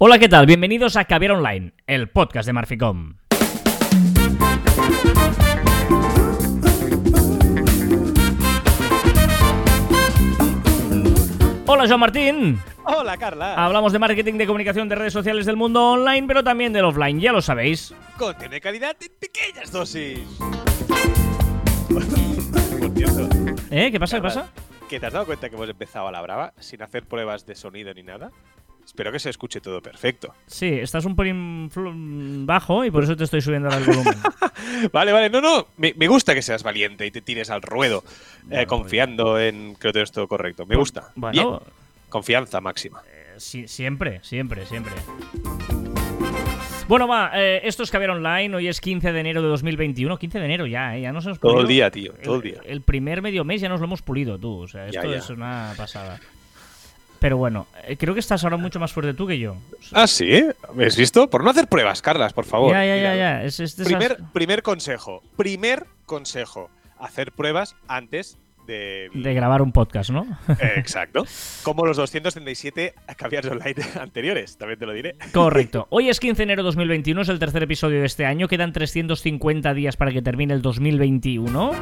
Hola, ¿qué tal? Bienvenidos a Caviar Online, el podcast de Marficom. Hola, Joan Martín. Hola, Carla. Hablamos de marketing, de comunicación, de redes sociales del mundo online, pero también del offline, ya lo sabéis. Contiene de calidad en pequeñas dosis. ¿Eh? ¿Qué pasa? ¿Qué pasa? ¿Que te has dado cuenta que hemos empezado a la brava sin hacer pruebas de sonido ni nada? Espero que se escuche todo perfecto. Sí, estás un pelín bajo y por eso te estoy subiendo el volumen. Vale, vale, no, no. Me, me gusta que seas valiente y te tires al ruedo eh, Bueno, confiando en que lo tienes todo correcto. Me gusta. Bueno, Bien. Confianza máxima. eh, sí, siempre, siempre, siempre. Bueno, va, eh, esto es Caviar Online, hoy es 15 de enero de 2021, 15 de enero ya, ¿eh? ya nos hemos Todo el día, tío. Todo el día. El primer medio mes ya nos lo hemos pulido, tú, o sea, Ya, esto ya. es una pasada. Pero bueno, eh, creo que estás ahora mucho más fuerte tú que yo. Ah, sí. ¿Me has visto? Por no hacer pruebas, Carlas, por favor. ya, ya, ya, Mira, ya. Es, es de esas- Primer, primer consejo. Primer consejo. Hacer pruebas antes de. de grabar un podcast, ¿no? Eh, Exacto. Como los 237 caviars online anteriores, también te lo diré. Correcto. Hoy es 15 de enero de 2021, es el tercer episodio de este año. Quedan 350 días para que termine el 2021.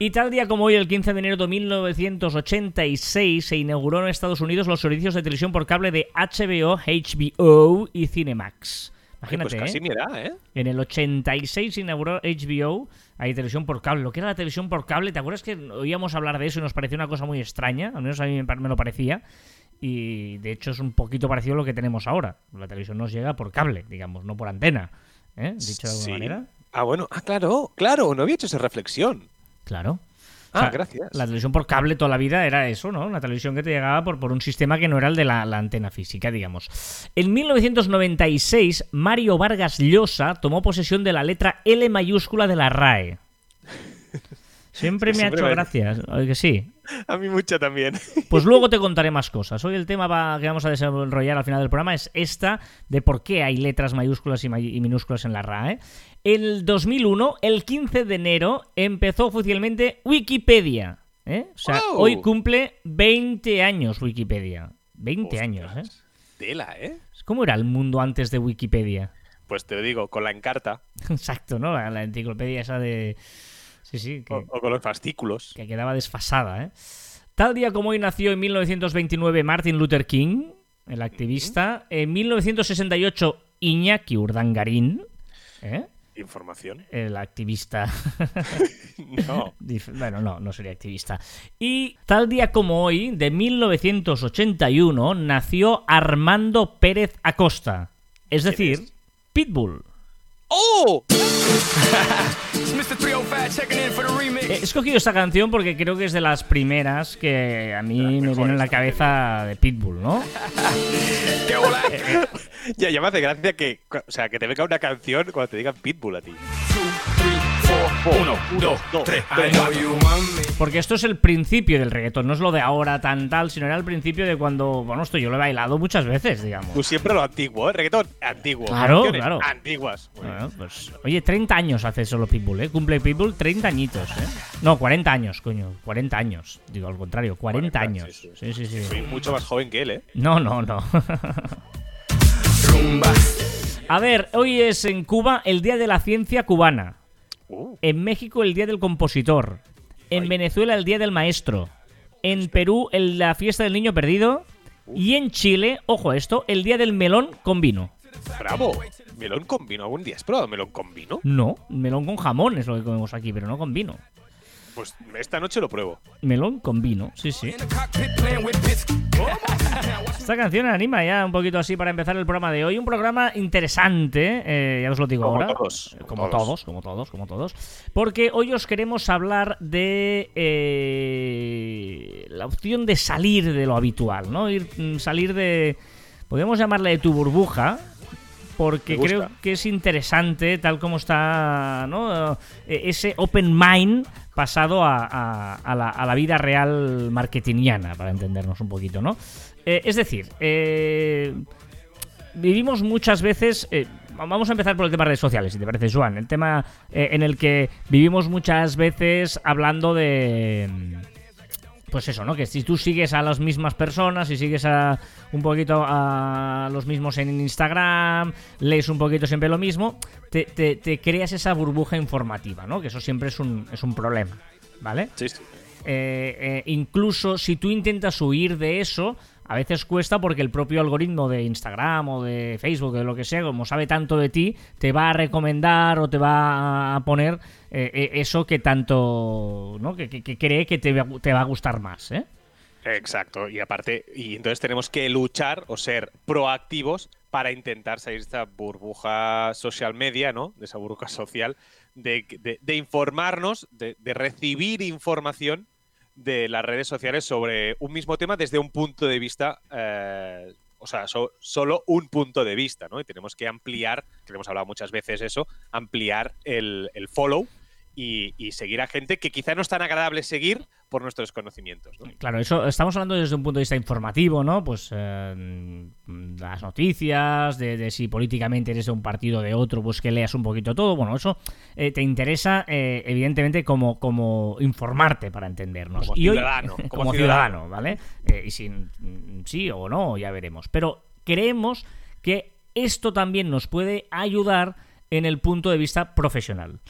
Y tal día como hoy, el 15 de enero de 1986, se inauguró en Estados Unidos los servicios de televisión por cable de HBO, HBO y Cinemax. Oye, Imagínate, pues casi ¿eh? ¿eh? En el 86 se inauguró HBO, hay televisión por cable. Lo que era la televisión por cable, ¿te acuerdas que oíamos hablar de eso y nos parecía una cosa muy extraña? Al menos a mí me lo parecía. Y de hecho es un poquito parecido a lo que tenemos ahora. La televisión nos llega por cable, digamos, no por antena. ¿eh? Dicho de alguna Sí. manera. Ah, bueno. Ah, claro, claro. No había hecho esa reflexión. Claro. Ah, O sea, gracias. La televisión por cable toda la vida era eso, ¿no? Una televisión que te llegaba por, por un sistema que no era el de la, la antena física, digamos. En 1996, Mario Vargas Llosa tomó posesión de la letra L mayúscula de la RAE. Siempre me ha hecho me- gracia, ¿a que sí. A mí mucha también. Pues luego te contaré más cosas. Hoy el tema va- que vamos a desarrollar al final del programa es esta de por qué hay letras mayúsculas y, may- y minúsculas en la RAE. El 2001, el 15 de enero, empezó oficialmente Wikipedia. ¿eh? O sea, ¡Wow! hoy cumple 20 años Wikipedia. 20 años, ¿eh? Tela, ¿eh? ¿Cómo era el mundo antes de Wikipedia? Pues te lo digo, con la encarta Exacto, ¿no? La, la enciclopedia esa de... Sí, sí, que... o, o con los fascículos. que quedaba desfasada. ¿eh? Tal día como hoy nació en 1929 Martin Luther King, el activista. En 1968 Iñaki Urdangarín, ¿eh? Información. el activista. No. Bueno, no, no sería activista. Y tal día como hoy, de 1981, nació Armando Pérez Acosta. Es ¿Quién decir? Pitbull. ¡Oh! Mr. 305 checking in for the remix. He escogido esta canción porque creo que es de las primeras que a mí me viene en la cabeza de Pitbull, ¿no? ¿Qué hola? Ya, ya me hace gracia que, o sea, que te venga una canción cuando te digan Pitbull a ti. Uno, dos, dos, tres. Porque esto es el principio del reggaetón, no es lo de ahora tan tal, sino era el principio de cuando, bueno, esto yo lo he bailado muchas veces, digamos. Tú siempre lo antiguo, ¿eh? Reggaetón, antiguo. Claro, claro. Antiguas. Bueno, pues, oye, 30 años hace solo Pitbull, ¿eh? Cumple Pitbull 30 añitos, ¿eh? No, 40 años, coño, 40 años. Digo, al contrario, 40, 40, años. sí, Sí, sí, sí. Soy mucho más joven que él, ¿eh? No, no, no. Rumba. A ver, hoy es en Cuba el Día de la Ciencia Cubana. Uh, En México el Día del Compositor. En Ay. Venezuela el Día del Maestro. En Perú el- la Fiesta del Niño Perdido. Y en Chile, ojo a esto, el Día del Melón con vino. bravo. Melón con vino. ¿Algún día has probado melón con vino? No, melón con jamón es lo que comemos aquí, pero no con vino. Pues esta noche lo pruebo. Melón con vino, sí, sí. Esta canción anima ya un poquito así para empezar el programa de hoy. Un programa interesante, eh, ya os lo digo Como ahora. todos, Eh, como todos. todos, como todos, como todos. Porque hoy os queremos hablar de eh, la opción de salir de lo habitual, ¿no? Ir, mm, salir de. Podemos llamarle de tu burbuja. Porque creo que es interesante, tal como está, ¿no? Eh, Ese open mind pasado a, a- a la, a la vida real marketingiana, para entendernos un poquito, ¿no? Eh, es decir, eh, vivimos muchas veces. eh, vamos a empezar por el tema de redes sociales, si te parece, Juan. El tema eh, en el que vivimos muchas veces hablando de. pues eso, ¿no? Que si tú sigues a las mismas personas, si sigues a un poquito a los mismos en Instagram, lees un poquito siempre lo mismo, te, te- te creas esa burbuja informativa, ¿no? Que eso siempre es un, es un problema, ¿vale? Sí, sí. Eh, eh, incluso si tú intentas huir de eso, a veces cuesta porque el propio algoritmo de Instagram o de Facebook o de lo que sea, como sabe tanto de ti, te va a recomendar o te va a poner eh, eh, eso que tanto, ¿no? Que, que- cree que te, va- a gustar más, ¿eh? Exacto, y aparte, y entonces tenemos que luchar o ser proactivos para intentar salir de esta burbuja social media, ¿no? De esa burbuja social, de, de- de informarnos, de recibir información de las redes sociales sobre un mismo tema desde un punto de vista, eh, o sea, so- solo un punto de vista, ¿no? Y tenemos que ampliar, que hemos hablado muchas veces eso, ampliar el, el follow y, y seguir a gente que quizá no es tan agradable seguir por nuestros conocimientos, ¿no? Claro, eso estamos hablando desde un punto de vista informativo, ¿no? Pues eh, las noticias, de, de si políticamente eres de un partido o de otro, pues que leas un poquito todo. Bueno, eso eh, te interesa, eh, evidentemente, como, como informarte para entendernos. Como y hoy- ciudadano, como, como ciudadano, ciudadano. ¿vale? Y si mm, sí o no, ya veremos. Pero creemos que esto también nos puede ayudar en el punto de vista profesional.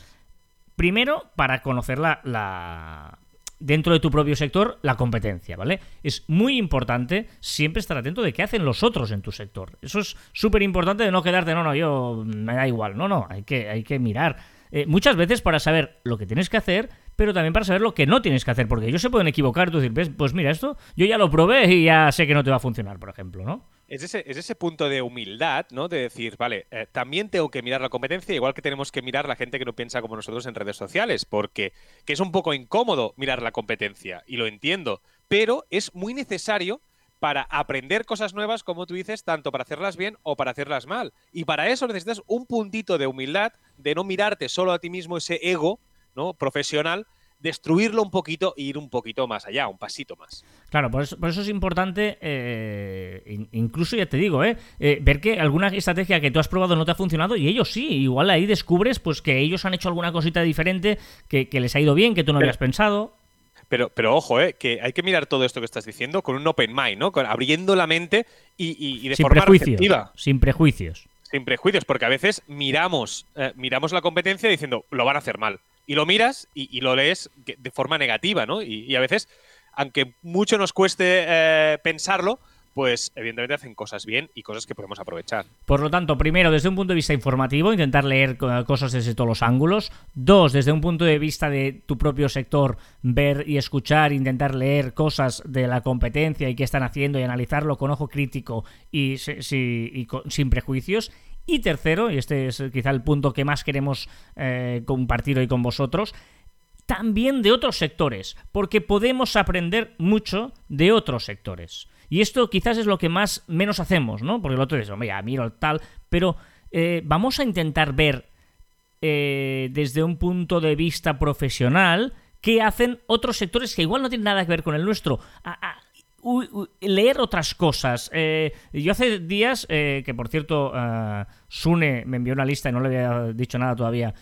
Primero, para conocer la, la- dentro de tu propio sector la competencia, ¿vale? Es muy importante siempre estar atento de qué hacen los otros en tu sector. Eso es súper importante de no quedarte, no, no, yo me da igual. No, no, hay que, hay que mirar. Eh, muchas veces para saber lo que tienes que hacer, pero también para saber lo que no tienes que hacer, porque ellos se pueden equivocar. Tú decir, "Ves, pues mira, esto yo ya lo probé y ya sé que no te va a funcionar, por ejemplo, ¿no? Es ese, es ese punto de humildad, ¿no? De decir, vale, eh, también tengo que mirar la competencia, igual que tenemos que mirar la gente que no piensa como nosotros en redes sociales, porque que es un poco incómodo mirar la competencia, y lo entiendo, pero es muy necesario para aprender cosas nuevas, como tú dices, tanto para hacerlas bien o para hacerlas mal. Y para eso necesitas un puntito de humildad, de no mirarte solo a ti mismo ese ego, ¿no? Profesional, destruirlo un poquito e ir un poquito más allá, un pasito más. Claro, por eso, por eso es importante, eh, in- incluso ya te digo, eh, eh, ver que alguna estrategia que tú has probado no te ha funcionado y ellos sí. Igual ahí descubres pues que ellos han hecho alguna cosita diferente que, que les ha ido bien, que tú no Pero- habías pensado. Pero, pero ojo, eh, que hay que mirar todo esto que estás diciendo con un open mind, ¿no? Con, abriendo la mente y, y- y de sin forma receptiva, Sin prejuicios. sin prejuicios, porque a veces miramos, eh, miramos la competencia diciendo lo van a hacer mal. Y lo miras y, lo lees de forma negativa, ¿no? Y, y a veces, aunque mucho nos cueste eh, pensarlo, pues evidentemente hacen cosas bien y cosas que podemos aprovechar. Por lo tanto, primero, desde un punto de vista informativo, intentar leer co- cosas desde todos los ángulos. Dos, desde un punto de vista de tu propio sector, ver y escuchar, intentar leer cosas de la competencia y qué están haciendo y analizarlo con ojo crítico y, y co- sin prejuicios. Y tercero, y este es quizá el punto que más queremos eh, compartir hoy con vosotros, también de otros sectores, porque podemos aprender mucho de otros sectores. Y esto quizás es lo que más menos hacemos, ¿no? Porque el otro hombre, ya miro tal, pero eh, vamos a intentar ver eh, desde un punto de vista profesional qué hacen otros sectores que igual no tienen nada que ver con el nuestro. A- leer otras cosas. Eh, yo hace días, eh, que por cierto, eh, Sune me envió una lista y no le había dicho nada todavía,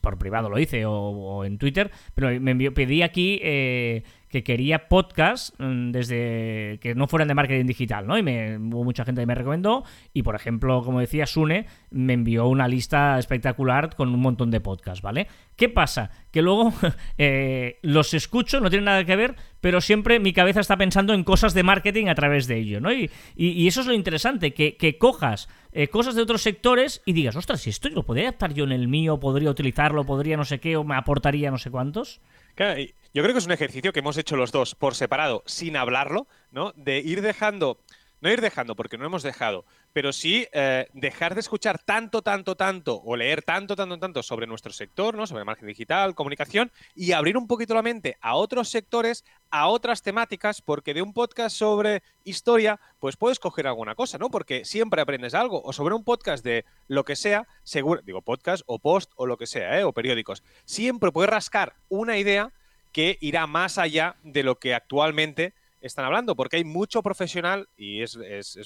por privado lo hice o, o en Twitter, pero me envió, pedí aquí eh, que quería podcast mm, desde que no fueran de marketing digital, ¿no? Y me, hubo mucha gente que me recomendó y, por ejemplo, como decía Sune, me envió una lista espectacular con un montón de podcasts, ¿vale? ¿Qué pasa? Que luego eh, los escucho, no tienen nada que ver, pero siempre mi cabeza está pensando en cosas de marketing a través de ello, ¿no? Y, y- eso es lo interesante, que, que cojas eh, cosas de otros sectores y digas, ostras, si esto lo podría adaptar yo en el mío, podría utilizarlo, podría no sé qué, o me aportaría no sé cuántos. Claro, yo creo que es un ejercicio que hemos hecho los dos por separado, sin hablarlo, ¿no? De ir dejando, no ir dejando, porque no hemos dejado, pero sí eh, dejar de escuchar tanto, tanto, tanto, o leer tanto, tanto, tanto sobre nuestro sector, ¿no? Sobre marketing digital, comunicación, y abrir un poquito la mente a otros sectores, a otras temáticas, porque de un podcast sobre historia, pues puedes coger alguna cosa, ¿no? Porque siempre aprendes algo, o sobre un podcast de lo que sea, seguro, digo podcast o post o lo que sea, ¿eh? O periódicos, siempre puedes rascar una idea que irá más allá de lo que actualmente están hablando, porque hay mucho profesional, y es,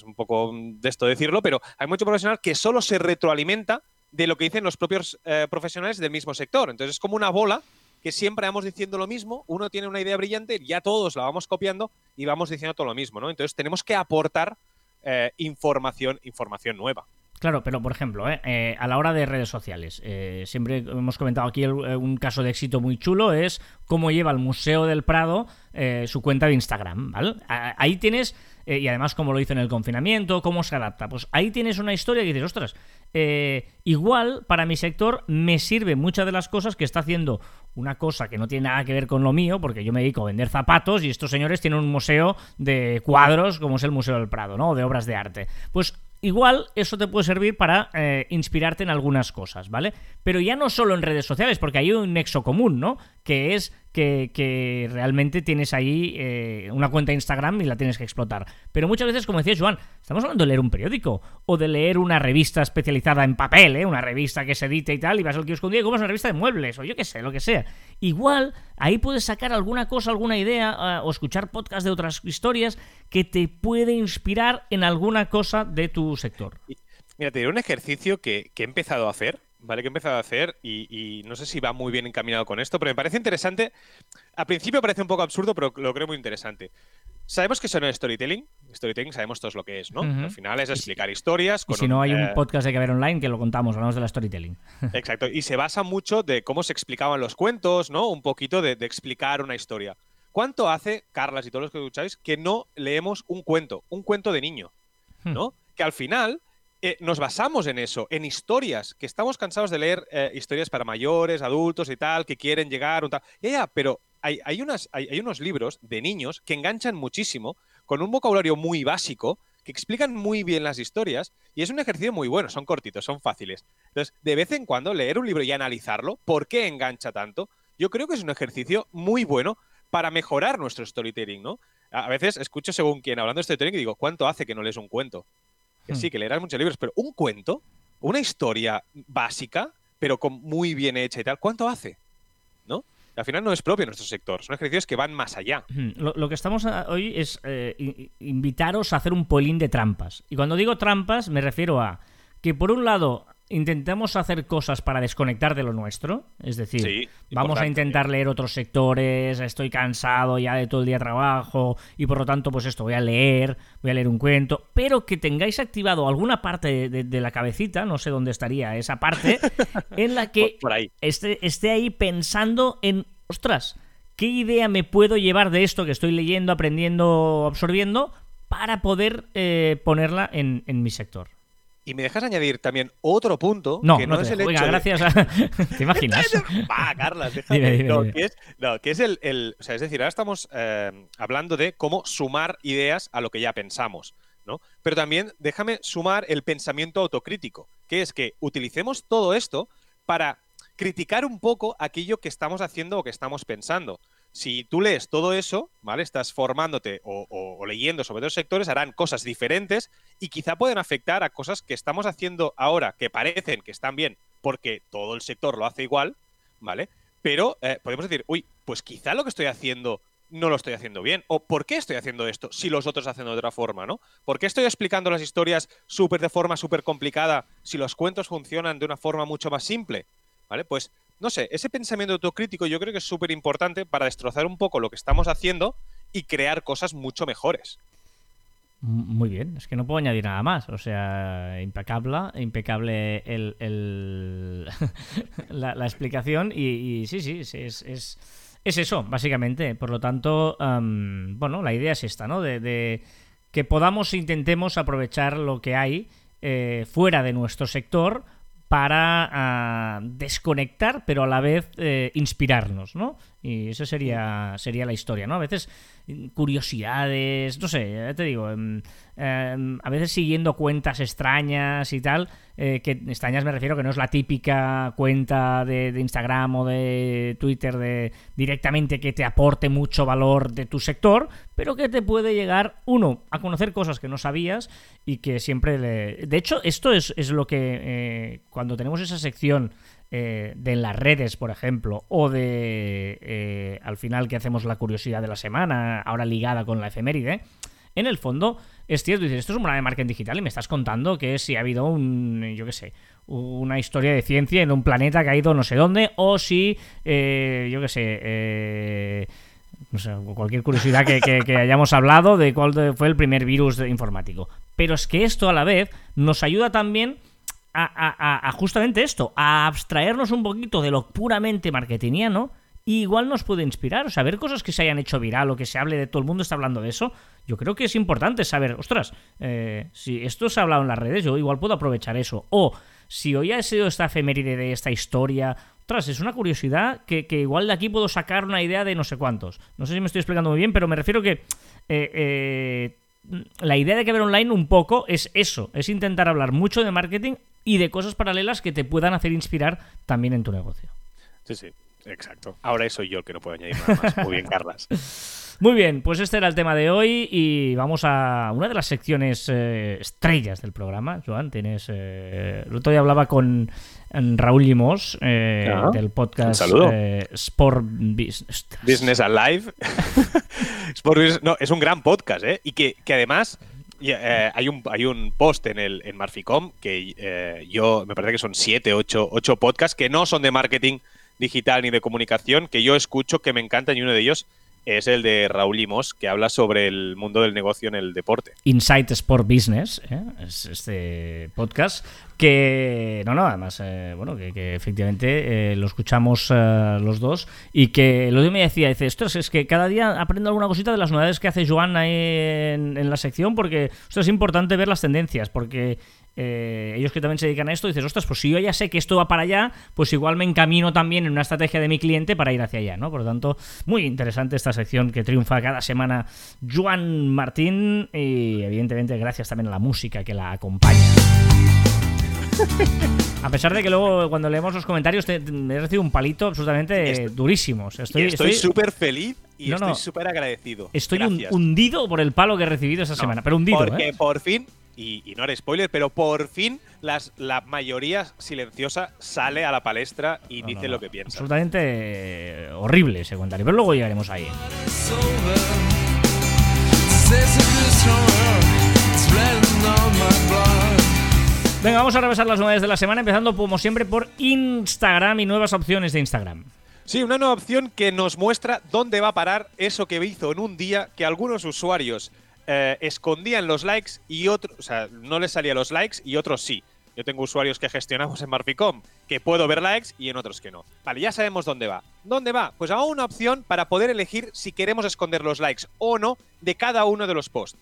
un poco de esto decirlo, pero hay mucho profesional que solo se retroalimenta de lo que dicen los propios eh, profesionales del mismo sector. Entonces es como una bola que siempre vamos diciendo lo mismo, uno tiene una idea brillante, ya todos la vamos copiando y vamos diciendo todo lo mismo, ¿no? Entonces tenemos que aportar eh, información, información nueva. Claro, pero por ejemplo, ¿eh? Eh, a la hora de redes sociales, eh, siempre hemos comentado aquí un caso de éxito muy chulo, es cómo lleva el Museo del Prado su cuenta de Instagram, ¿vale? Ahí tienes, y además cómo lo hizo en el confinamiento, cómo se adapta, pues ahí tienes una historia que dices, ostras, igual para mi sector me sirve muchas de las cosas que está haciendo una cosa que no tiene nada que ver con lo mío, porque yo me dedico a vender zapatos y estos señores tienen un museo de cuadros como es el Museo del Prado, ¿no? O de obras de arte. Pues igual eso te puede servir para eh, inspirarte en algunas cosas, ¿vale? Pero ya no solo en redes sociales, porque hay un nexo común, ¿no? Que es que, realmente tienes ahí eh, una cuenta de Instagram y la tienes que explotar. Pero muchas veces, como decía Joan, estamos hablando de leer un periódico o de leer una revista especializada en papel, ¿eh? Una revista que se edita y tal, y vas al kiosco un día y compras una revista de muebles, o yo qué sé, lo que sea. Igual ahí puedes sacar alguna cosa, alguna idea, eh, o escuchar podcast de otras historias que te puede inspirar en alguna cosa de tu sector. Mira, te diré un ejercicio que he empezado a hacer, ¿vale? Que he empezado a hacer y, y no sé si va muy bien encaminado con esto, pero me parece interesante. Al principio parece un poco absurdo, pero lo creo muy interesante. Sabemos que son el storytelling. Storytelling sabemos todos lo que es, ¿no? Ujú. Al final es explicar historias. Y Con si no, hay eh, un podcast de que ver online que lo contamos, hablamos de la storytelling. Exacto. Y se basa mucho de cómo se explicaban los cuentos, ¿no? Un poquito de, de explicar una historia. ¿Cuánto hace, Carlas y todos los que escucháis, que no leemos un cuento? Un cuento de niño, ¿no? Que al final eh, nos basamos en eso, en historias, que estamos cansados de leer eh, historias para mayores, adultos y tal, que quieren llegar, un tal. Ya, ya, pero hay, unos libros de niños que enganchan muchísimo, con un vocabulario muy básico, que explican muy bien las historias, y es un ejercicio muy bueno, son cortitos, son fáciles. Entonces, de vez en cuando leer un libro y analizarlo, ¿por qué engancha tanto? Yo creo que es un ejercicio muy bueno para mejorar nuestro storytelling, ¿no? A a veces escucho según quien hablando de storytelling y digo, ¿cuánto hace que no lees un cuento? Que Hmm. sí, que leerás muchos libros, pero un cuento, una historia básica, pero con muy bien hecha y tal, ¿cuánto hace? ¿No? Al final no es propio nuestro sector, son ejercicios que van más allá. Ujú. Lo, lo que estamos a- hoy es eh, invitaros a hacer un polín de trampas. Y cuando digo trampas, me refiero a que por un lado intentemos hacer cosas para desconectar de lo nuestro, es decir, Sí, vamos a intentar leer otros sectores, estoy cansado ya de todo el día trabajo y por lo tanto pues esto voy a leer, voy a leer un cuento, pero que tengáis activado alguna parte de, de- de la cabecita, no sé dónde estaría esa parte, en la que por ahí. esté, esté ahí pensando en, ostras, ¿qué idea me puedo llevar de esto que estoy leyendo, aprendiendo, absorbiendo para poder eh, ponerla en, en mi sector? Y me dejas añadir también otro punto No, que no, es el hecho Venga, de- gracias a... ¿Te imaginas? Va, Carlas, déjame. Dime, dime, no, dime. Que es, no, que es el, el- O sea, es decir, ahora estamos eh, hablando de cómo sumar ideas a lo que ya pensamos, ¿no? Pero también déjame sumar el pensamiento autocrítico, que es que utilicemos todo esto para criticar un poco aquello que estamos haciendo o que estamos pensando. Si tú lees todo eso, ¿vale? Estás formándote o, leyendo sobre otros sectores, harán cosas diferentes y quizá pueden afectar a cosas que estamos haciendo ahora que parecen que están bien porque todo el sector lo hace igual, ¿vale? Pero eh, podemos decir, uy, pues quizá lo que estoy haciendo no lo estoy haciendo bien. O ¿por qué estoy haciendo esto si los otros hacen de otra forma, ¿no? ¿Por qué estoy explicando las historias súper de forma súper complicada si los cuentos funcionan de una forma mucho más simple? ¿Vale? Pues, no sé, ese pensamiento autocrítico yo creo que es súper importante para destrozar un poco lo que estamos haciendo y crear cosas mucho mejores. Muy bien, es que no puedo añadir nada más. O sea, impecable, impecable el, la, explicación. Y, y sí, sí, es, es, es, es eso, básicamente. Por lo tanto, am, bueno, la idea es esta, ¿no? De, de que podamos, intentemos aprovechar lo que hay eh, fuera de nuestro sector para ah, desconectar, pero a la vez eh, inspirarnos, ¿no? Y eso sería, sería la historia, ¿no? A veces mm, curiosidades, no sé, ya te digo, em, a veces siguiendo cuentas extrañas y tal, eh, que extrañas me refiero que no es la típica cuenta de, de Instagram o de Twitter de directamente que te aporte mucho valor de tu sector, pero que te puede llegar, uno, a conocer cosas que no sabías y que siempre le... De hecho, esto es, es lo que eh, cuando tenemos esa sección eh, de las redes, por ejemplo, o de eh, al final que hacemos la curiosidad de la semana, ahora ligada con la efeméride, en el fondo es cierto, dices, esto es un programa de marketing digital y me estás contando que si ha habido un, yo qué sé, una historia de ciencia en un planeta que ha ido no sé dónde, o si, eh, yo qué sé, eh, no sé, cualquier curiosidad que, que, hayamos hablado de cuál fue el primer virus informático. Pero es que esto a la vez nos ayuda también a, justamente esto, a abstraernos un poquito de lo puramente marketingiano y igual nos puede inspirar, o sea, ver cosas que se hayan hecho viral o que se hable de todo el mundo está hablando de eso. Yo creo que es importante saber, ostras, eh, si esto se ha hablado en las redes, yo igual puedo aprovechar eso. O si hoy ha sido esta efeméride de esta historia, ostras, es una curiosidad que, igual de aquí puedo sacar una idea de no sé cuántos. No sé si me estoy explicando muy bien, pero me refiero que eh, eh, la idea de que ver online un poco es eso, es intentar hablar mucho de marketing y de cosas paralelas que te puedan hacer inspirar también en tu negocio. Sí, sí, exacto. Ahora soy yo el que no puedo añadir nada más. Muy bien, Carlas. Muy bien, pues este era el tema de hoy y vamos a una de las secciones eh, estrellas del programa. Joan, tienes... Eh, el otro día hablaba con Raúl Limos eh, del podcast Sport Business Alive. Sport Business, no, es un gran podcast, ¿eh? Y que, que además... hay, un, hay un post en el en Marficom que yo me parece que son siete, ocho, ocho podcasts que no son de marketing digital ni de comunicación, que yo escucho, que me encantan y uno de ellos es el de Raúl Limos, que habla sobre el mundo del negocio en el deporte. Insight Sport Business, ¿eh? es este podcast que, no, no, además, eh, bueno, que, efectivamente eh, lo escuchamos los dos y que lo que me decía, dice, esto es que cada día aprendo alguna cosita de las novedades que hace Joan ahí en, la sección porque esto es importante ver las tendencias, porque eh, ellos que también se dedican a esto, dices, ostras, pues si yo ya sé que esto va para allá, pues igual me encamino también en una estrategia de mi cliente para ir hacia allá, ¿no? Por lo tanto, muy interesante esta sección que triunfa cada semana Juan Martín y evidentemente gracias también a la música que la acompaña. A pesar de que luego cuando leemos los comentarios te, he recibido un palito absolutamente durísimo. estoy súper feliz y estoy súper agradecido. Estoy hundido por el palo que he recibido esa semana, pero hundido. Porque ¿eh? por fin y, no haré spoiler, pero por fin las, la mayoría silenciosa sale a la palestra y dice lo que piensa. Absolutamente eh, horrible ese comentario, pero luego llegaremos ahí. Venga, vamos a repasar las novedades de la semana, empezando como siempre por Instagram y nuevas opciones de Instagram. Sí, una nueva opción que nos muestra dónde va a parar eso que hizo en un día que algunos usuarios eh, escondían los likes y otros, o sea, no les salían los likes y otros sí. Yo tengo usuarios que gestionamos en Marficom que puedo ver likes y en otros que no. Vale, ya sabemos dónde va. ¿Dónde va? Pues hago una opción para poder elegir si queremos esconder los likes o no de cada uno de los posts.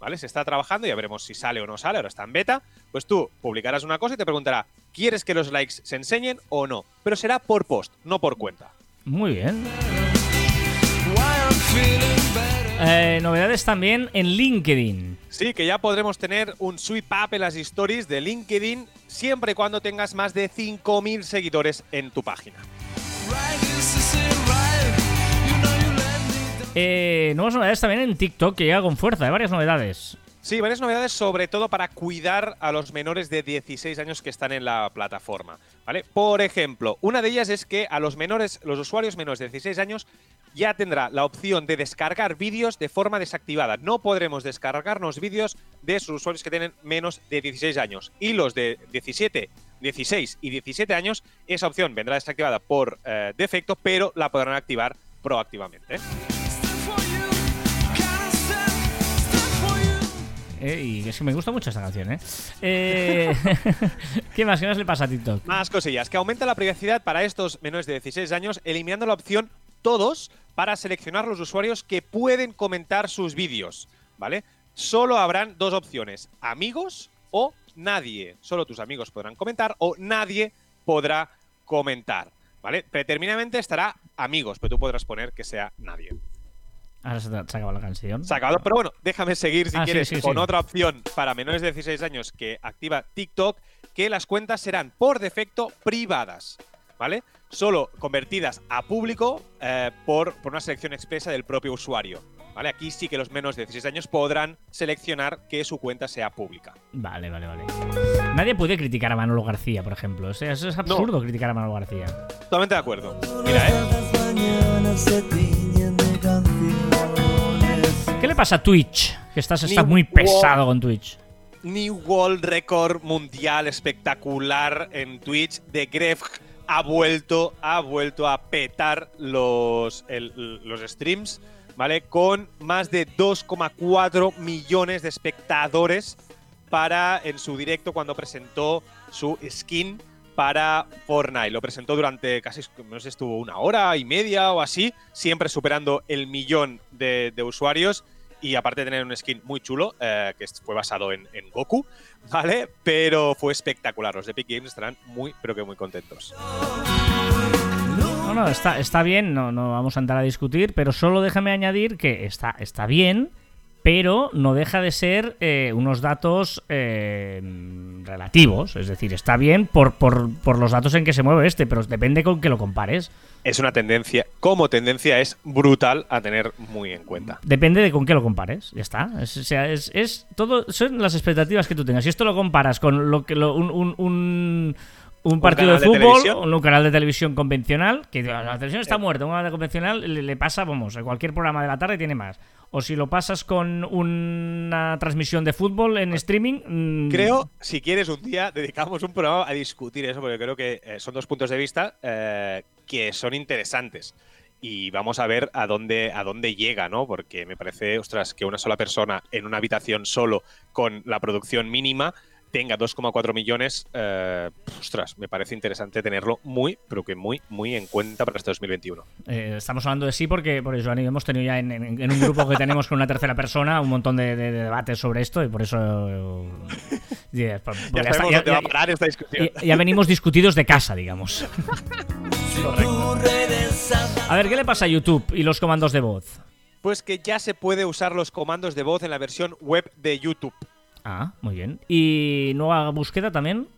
¿Vale? Se está trabajando, ya veremos si sale o no sale, ahora está en beta. Pues tú publicarás una cosa y te preguntará, ¿quieres que los likes se enseñen o no? Pero será por post, no por cuenta. Muy bien. Eh, novedades también en LinkedIn. Sí, que ya podremos tener un sweep up en las stories de LinkedIn siempre y cuando tengas más de 5.000 seguidores en tu página. Eh, nuevas novedades también en TikTok que llega con fuerza, ¿eh? varias novedades. Sí, varias novedades sobre todo para cuidar a los menores de 16 años que están en la plataforma, ¿vale? Por ejemplo, una de ellas es que a los menores, los usuarios menores de 16 años ya tendrá la opción de descargar vídeos de forma desactivada. No podremos descargarnos vídeos de esos usuarios que tienen menos de 16 años. Y los de 17, 16 y 17 años, esa opción vendrá desactivada por eh, defecto, pero la podrán activar proactivamente. Eh, y es que me gusta mucho esta canción, ¿eh? eh qué más? ¿Qué más le pasa a TikTok? Más cosillas. Que aumenta la privacidad para estos menores de 16 años, eliminando la opción todos para seleccionar los usuarios que pueden comentar sus vídeos, ¿vale? Solo habrán dos opciones, amigos o nadie. Solo tus amigos podrán comentar o nadie podrá comentar, ¿vale? Preterminadamente estará amigos, pero tú podrás poner que sea nadie. Ahora se, ha acabado la canción. Se ha acabado, pero bueno, déjame seguir si ah, quieres con otra opción para menores de 16 años que activa TikTok, que las cuentas serán por defecto privadas, ¿vale? Solo convertidas a público eh, por, por una selección expresa del propio usuario. ¿Vale? Aquí sí que los menos de 16 años podrán seleccionar que su cuenta sea pública. Vale, vale, vale. Nadie puede criticar a Manolo García, por ejemplo. O sea, eso es absurdo criticar a Manolo García. Totalmente de acuerdo. Mira, ¿eh? ¿Qué le pasa a Twitch? Que estás, estás muy pesado con Twitch. New World Record mundial espectacular en Twitch de Gref ha vuelto, ha vuelto a petar los, el- los streams, ¿vale? Con más de 2,4 millones de espectadores para en su directo cuando presentó su skin para Fortnite. Lo presentó durante casi, no sé, estuvo una hora y media o así, siempre superando el millón de, usuarios. Y aparte de tener un skin muy chulo, eh, que fue basado en, Goku, ¿vale? Pero fue espectacular. Los Epic Games estarán muy, pero que muy contentos. No, no, está, está bien, no, no vamos a entrar a discutir, pero solo déjame añadir que está, está bien, pero no deja de ser eh, unos datos eh, relativos. Es decir, está bien por, por, por los datos en que se mueve este, pero depende con que lo compares. Es una tendencia, como tendencia, es brutal a tener muy en cuenta. Depende de con qué lo compares, ya está. Es, o sea, es, es todo, son las expectativas que tú tengas. Si esto lo comparas con lo que lo- un, un, un, un partido de fútbol, un canal de televisión convencional, que la televisión está muerta, un canal de convencional le, le pasa, vamos, a cualquier programa de la tarde tiene más. O si lo pasas con una transmisión de fútbol en streaming, mm, Creo, si quieres, un día dedicamos un programa a discutir eso, porque creo que eh, son dos puntos de vista eh, que son interesantes. Y vamos a ver a dónde, a dónde llega, ¿no? Porque me parece, ostras, que una sola persona en una habitación solo con la producción mínima tenga 2,4 millones, eh, ostras, me parece interesante tenerlo muy, pero que muy, muy en cuenta para este 2021. Eh, estamos hablando de sí porque, por eso hemos tenido ya en, en- en un grupo que tenemos con una tercera persona un montón de, de- de debates sobre esto y por eso... ya, por- Ya porque sabemos ya- dónde va a ya- parar esta discusión. ya- ya venimos discutidos de casa, digamos. A ver, ¿qué le pasa a YouTube y los comandos de voz? Pues que ya se puede usar los comandos de voz en la versión web de YouTube. Ah, muy bien. ¿Y nueva búsqueda también?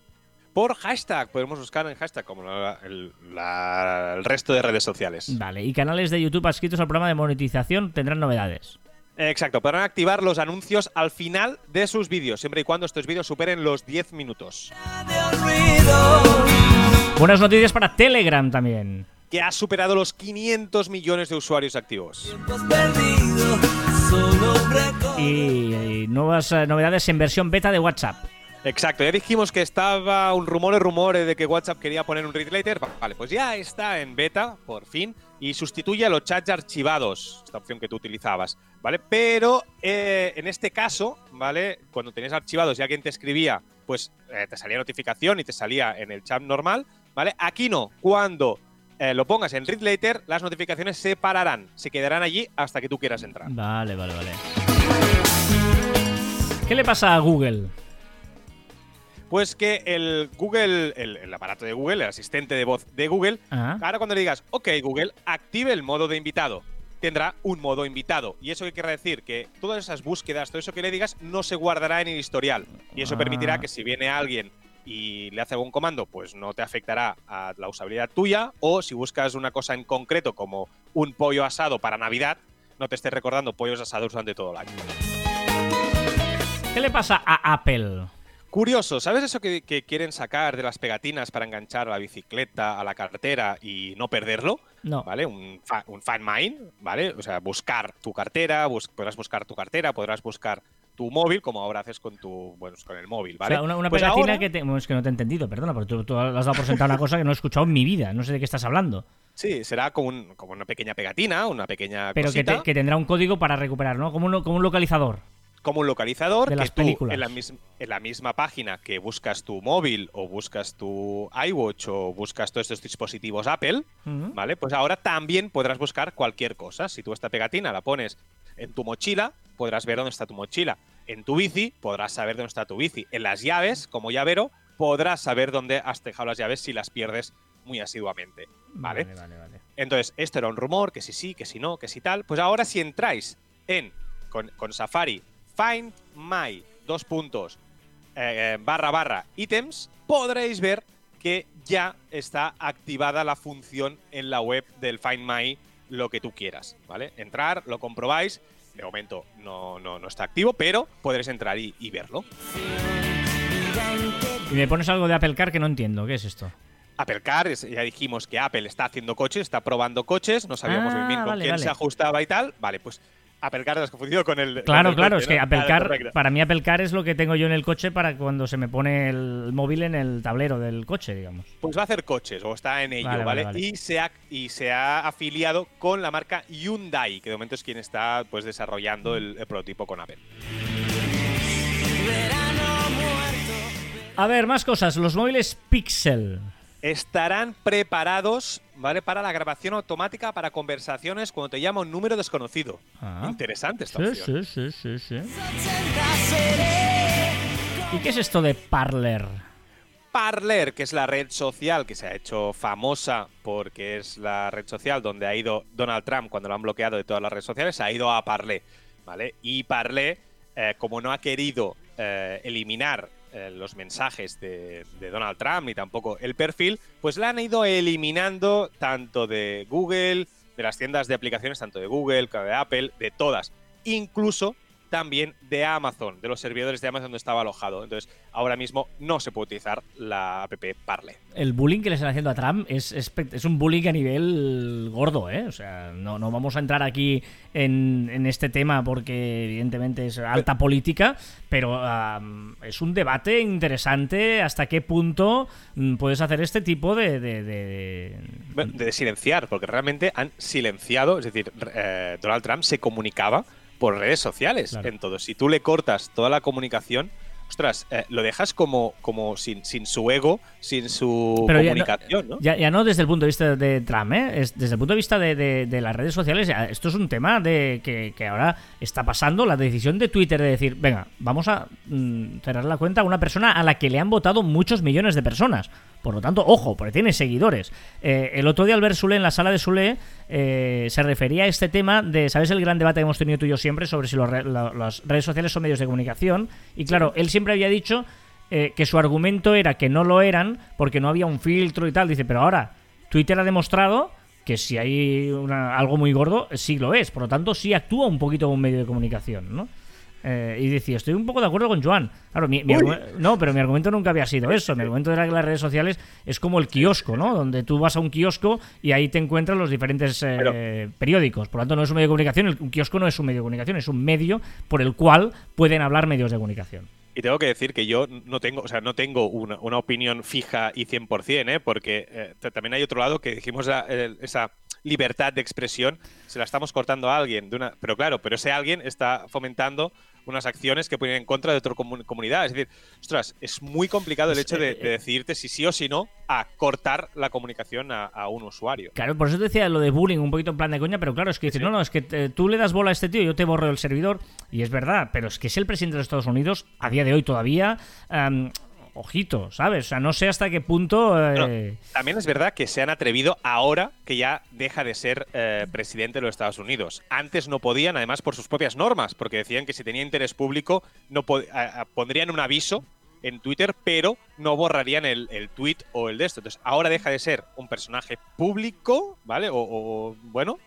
Por hashtag, podemos buscar en hashtag como la- el, la- el resto de redes sociales. Vale. ¿Y canales de YouTube adscritos al programa de monetización tendrán novedades? Exacto, podrán activar los anuncios al final de sus vídeos, siempre y cuando estos vídeos superen los 10 minutos. Buenas noticias para Telegram también. Que ha superado los 500 millones de usuarios activos. Y, y nuevas eh, novedades en versión beta de WhatsApp. Exacto, ya dijimos que estaba un rumor, rumores de que WhatsApp quería poner un read later. Vale, pues ya está en beta, por fin, y sustituye a los chats archivados, esta opción que tú utilizabas, ¿vale? Pero eh, en este caso, ¿vale? Cuando tenías archivados y alguien te escribía, pues eh, te salía notificación y te salía en el chat normal, ¿vale? Aquí no, cuando eh, lo pongas en read later, las notificaciones se pararán, se quedarán allí hasta que tú quieras entrar. Vale, vale, vale. ¿Qué le pasa a Google? Pues que el Google, el, el aparato de Google, el asistente de voz de Google, Ah, Ahora cuando le digas, ok Google, active el modo de invitado, tendrá un modo invitado. ¿Y eso qué quiere decir? Que todas esas búsquedas, todo eso que le digas, no se guardará en el historial. Y eso Ah. permitirá que si viene alguien y le hace algún comando, pues no te afectará a la usabilidad tuya. O si buscas una cosa en concreto como un pollo asado para Navidad, no te estés recordando pollos asados durante todo el año. ¿Qué le pasa a Apple? Curioso, ¿sabes eso que, que quieren sacar de las pegatinas para enganchar a la bicicleta, a la cartera y no perderlo? No. ¿vale? Un, fa- un Find Mine, ¿vale? O sea, buscar tu cartera, bus- podrás buscar tu cartera, podrás buscar tu móvil, como ahora haces con tu, bueno, con el móvil, O ¿vale? sea, una, una Pues pegatina ahora- que te... bueno, es que no te he entendido, perdona, porque tú, tú has dado por sentada una cosa que no he escuchado en mi vida. No sé de qué estás hablando. Sí, será como, un- como una pequeña pegatina, una pequeña Pero que, cosita, te- que tendrá un código para recuperar, ¿no? Como un, como un localizador. como un localizador de que las tú películas. en la, mis- en la misma página que buscas tu móvil o buscas tu iWatch o buscas todos estos dispositivos Apple. ¿vale? Pues ahora también podrás buscar cualquier cosa. Si tú esta pegatina la pones en tu mochila, podrás ver dónde está tu mochila. En tu bici, podrás saber dónde está tu bici. En las llaves, como llavero, podrás saber dónde has dejado las llaves si las pierdes muy asiduamente, ¿vale? Vale, vale, vale. Entonces, esto era un rumor, que si sí, que si no, que si tal. Pues ahora si entráis en con, con Safari, Find My, dos puntos, eh, eh, barra barra ítems, podréis ver que ya está activada la función en la web del Find My, lo que tú quieras, ¿vale? Entrar, lo comprobáis. De momento no, no, no está activo, pero podréis entrar y, y verlo. Y me pones algo de Apple Car que no entiendo. ¿Qué es esto? Apple Car, ya dijimos que Apple está haciendo coches, está probando coches, no sabíamos Ah, bien, bien con vale, quién vale. se ajustaba y tal. Vale, pues Apple Car te has confundido con el. Claro, con el claro, coche, es que ¿no? Apple Vale, Car, correcto. para mí Apple Car es lo que tengo yo en el coche para cuando se me pone el móvil en el tablero del coche, digamos. Pues va a hacer coches, o está en ello, Vale, ¿vale? vale, vale. Y, se ha, y se ha afiliado con la marca Hyundai, que de momento es quien está pues desarrollando el, el prototipo con Apple. A ver, más cosas. Los móviles Pixel. Estarán preparados, ¿vale? Para la grabación automática para conversaciones cuando te llama un número desconocido. Ah. Interesante esta Sí, opción. sí, sí, sí, sí. ¿Y qué es esto de Parler? Parler, que es la red social que se ha hecho famosa porque es la red social donde ha ido Donald Trump cuando lo han bloqueado de todas las redes sociales, ha ido a Parler, ¿vale? Y Parler, eh, como no ha querido eh, eliminar eh, los mensajes de, de Donald Trump ni tampoco el perfil, pues la han ido eliminando tanto de Google, de las tiendas de aplicaciones, tanto de Google como de Apple, de todas, incluso también de Amazon, de los servidores de Amazon donde estaba alojado. Entonces, ahora mismo no se puede utilizar la app Parler. El bullying que le están haciendo a Trump es, es, es un bullying a nivel gordo, ¿eh? O sea, no, no vamos a entrar aquí en, en este tema porque evidentemente es alta política, pero um, es un debate interesante hasta qué punto mm, puedes hacer este tipo de... de- De silenciar, porque realmente han silenciado, es decir, eh, Donald Trump se comunicaba por redes sociales Claro. en todo. Si tú le cortas toda la comunicación, ostras, eh, lo dejas como, como sin, sin su ego, sin su Pero ya no- comunicación, ¿no? Ya, ya no desde el punto de vista de Trump, ¿eh? Es desde el punto de vista de, de- de las redes sociales, esto es un tema de que, que ahora está pasando, la decisión de Twitter de decir, venga, vamos a mm, cerrar la cuenta a una persona a la que le han votado muchos millones de personas. Por lo tanto, ojo, porque tiene seguidores. Eh, el otro día Albert Sule, en la sala de Sule, eh, se refería a este tema de, ¿sabes el gran debate que hemos tenido tú y yo siempre sobre si las redes sociales son medios de comunicación? Y claro, él siempre había dicho eh, que su argumento era que no lo eran porque no había un filtro y tal. Dice, pero ahora Twitter ha demostrado que si hay una- algo muy gordo, sí lo es. Por lo tanto, sí actúa un poquito como un medio de comunicación, ¿no? Eh, y decía, estoy un poco de acuerdo con Joan. Claro, mi, mi no, pero mi argumento nunca había sido eso. Mi argumento era que las redes sociales es como el kiosco, ¿no? Donde tú vas a un kiosco y ahí te encuentras los diferentes eh, Pero- periódicos. Por lo tanto, no es un medio de comunicación. el- Un kiosco no es un medio de comunicación, es un medio por el cual pueden hablar medios de comunicación. Y tengo que decir que yo no tengo, o sea, no tengo una, una opinión fija y 100%, ¿eh? porque eh, también hay otro lado que dijimos la- el- esa libertad de expresión, se la estamos cortando a alguien, de una, pero claro, pero ese alguien está fomentando unas acciones que ponen en contra de otra comu- comunidad. Es decir, ostras, es muy complicado el hecho de, eh, de decidirte si sí o si no a cortar la comunicación a, a un usuario. Claro, por eso te decía lo de bullying un poquito en plan de coña, pero claro, es que Sí. no, no, es que tú le das bola a este tío, yo te borro el servidor, y es verdad, pero es que es el presidente de los Estados Unidos, a día de hoy todavía, ojito, ¿sabes? O sea, no sé hasta qué punto... eh, También es verdad que se han atrevido ahora que ya deja de ser eh, presidente de los Estados Unidos. Antes no podían, además por sus propias normas, porque decían que si tenía interés público no pondrían un aviso en Twitter, pero no borrarían el, el tweet o el de esto. Entonces ahora deja de ser un personaje público, ¿vale? O, o, bueno,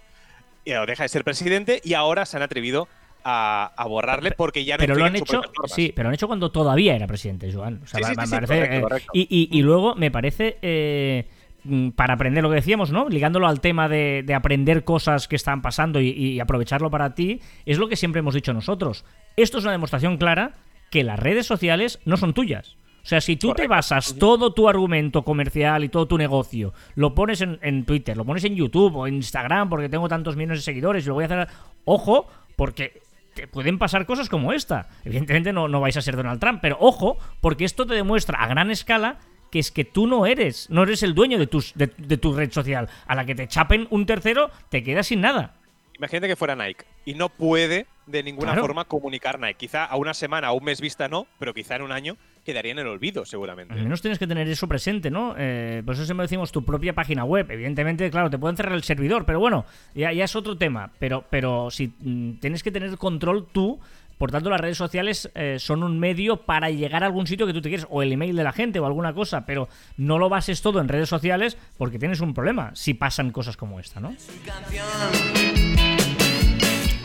ahora deja de ser presidente y ahora se han atrevido a, a borrarle porque ya no pero lo han hecho, sí, pero lo han hecho cuando todavía era presidente, Joan. O sea, Sí, me- sí, me sí, sí, parece, correcto, eh, correcto. Y, y- y luego me parece, eh, mm, para aprender lo que decíamos, ¿no? Ligándolo al tema de, de aprender cosas que están pasando y, y aprovecharlo para ti, es lo que siempre hemos dicho nosotros. Esto es una demostración clara que las redes sociales no son tuyas. O sea, si tú te basas todo tu argumento comercial y todo tu negocio, lo pones en, en Twitter, lo pones en YouTube o en Instagram porque tengo tantos millones de seguidores y lo voy a hacer... Ojo, porque te pueden pasar cosas como esta. Evidentemente no, no vais a ser Donald Trump, pero ojo, porque esto te demuestra a gran escala que es que tú no eres, no eres el dueño de, tus, de, de tu red social. A la que te chapen un tercero, te quedas sin nada. Imagínate que fuera Nike y no puede de ninguna Claro. forma comunicar Nike. Quizá a una semana, a un mes vista no, pero quizá en un año quedaría en el olvido, seguramente. Al menos tienes que tener eso presente, ¿no? Eh, por eso siempre decimos tu propia página web. Evidentemente, claro, te pueden cerrar el servidor, pero bueno, ya, es otro tema. Pero, pero si mm, tienes que tener control tú, por tanto, las redes sociales eh, son un medio para llegar a algún sitio que tú te quieres, o el email de la gente o alguna cosa, pero no lo bases todo en redes sociales porque tienes un problema si pasan cosas como esta, ¿no?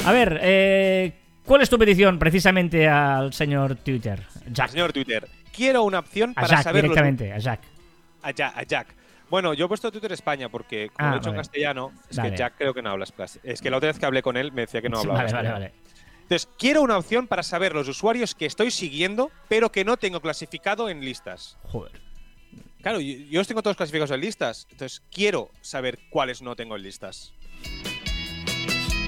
A ver, eh, ¿cuál es tu petición precisamente al señor Twitter? Jack. Señor Twitter, quiero una opción A para Jack saber los- directamente, a Jack. a Ja- a Jack. Bueno, yo he puesto Twitter España porque, como Ah, lo he hecho en castellano, es Dale. que Jack creo que no hablas plas- Es que la otra vez que hablé con él me decía que no hablaba. vale, vale, vale. Entonces, quiero una opción para saber los usuarios que estoy siguiendo, pero que no tengo clasificado en listas. Joder. Claro, yo, yo los tengo todos clasificados en listas. Entonces, quiero saber cuáles no tengo en listas.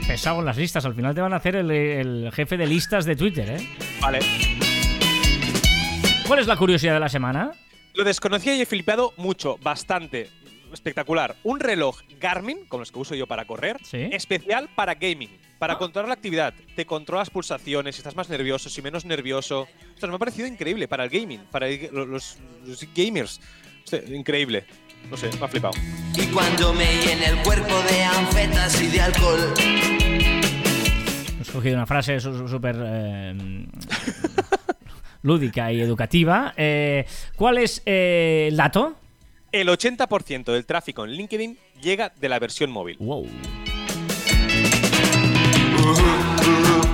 Pesado en las listas. Al final te van a hacer el, el jefe de listas de Twitter, ¿eh? Vale. ¿Cuál es la curiosidad de la semana? Lo desconocía y he flipado mucho, bastante. Espectacular. Un reloj Garmin, como los que uso yo para correr, Sí. especial para gaming, para Ah. controlar la actividad. Te controla las pulsaciones, si estás más nervioso, si menos nervioso. Ostras, me ha parecido increíble para el gaming, para el- los, los gamers. Hostia, increíble. No sé, me ha flipado. Y cuando me llene el cuerpo de anfetas y de alcohol. He escogido una frase súper eh, lúdica y educativa. Eh, ¿Cuál es eh, el dato? El 80% del tráfico en LinkedIn llega de la versión móvil. Wow.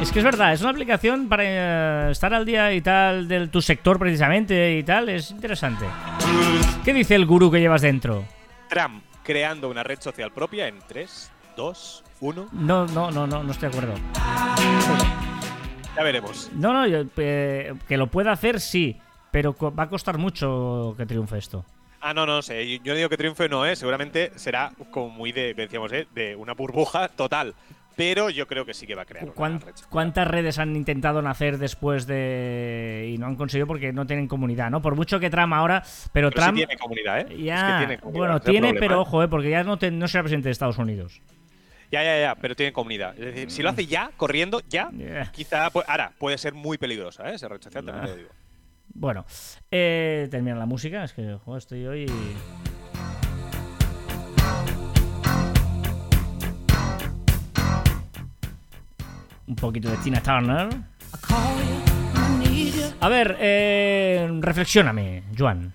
Es que es verdad, es una aplicación para eh, estar al día y tal de tu sector precisamente y tal, es interesante. ¿Qué dice el gurú que llevas dentro? Trump creando una red social propia en 3, 2, 1. No, no, no, no, no estoy de acuerdo. Ya veremos. No, no, yo, eh, que lo pueda hacer sí, pero va a costar mucho que triunfe esto. Ah, no, no sé. Yo no digo que triunfe no, ¿eh? Seguramente será como muy de, decíamos, ¿eh? De una burbuja total. Pero yo creo que sí que va a crear. una ¿Cuán- red social. ¿Cuántas redes han intentado nacer después de... y no han conseguido porque no tienen comunidad, ¿no? Por mucho que Trump ahora, pero, Pero sí Trump... tiene comunidad, ¿eh? Es que tiene comunidad, bueno, tiene, pero ¿eh? ojo, ¿eh? porque ya no, te- no será presidente de Estados Unidos. Ya, ya, ya, pero tiene comunidad. Es decir, si lo hace ya, corriendo, ya, Yeah. quizá. pues, ahora, puede ser muy peligrosa, ¿eh? Esa red social, también te lo digo. Bueno, eh, termina la música, es que joder, estoy hoy... Un poquito de Tina Turner. A ver, eh, reflexióname, Joan.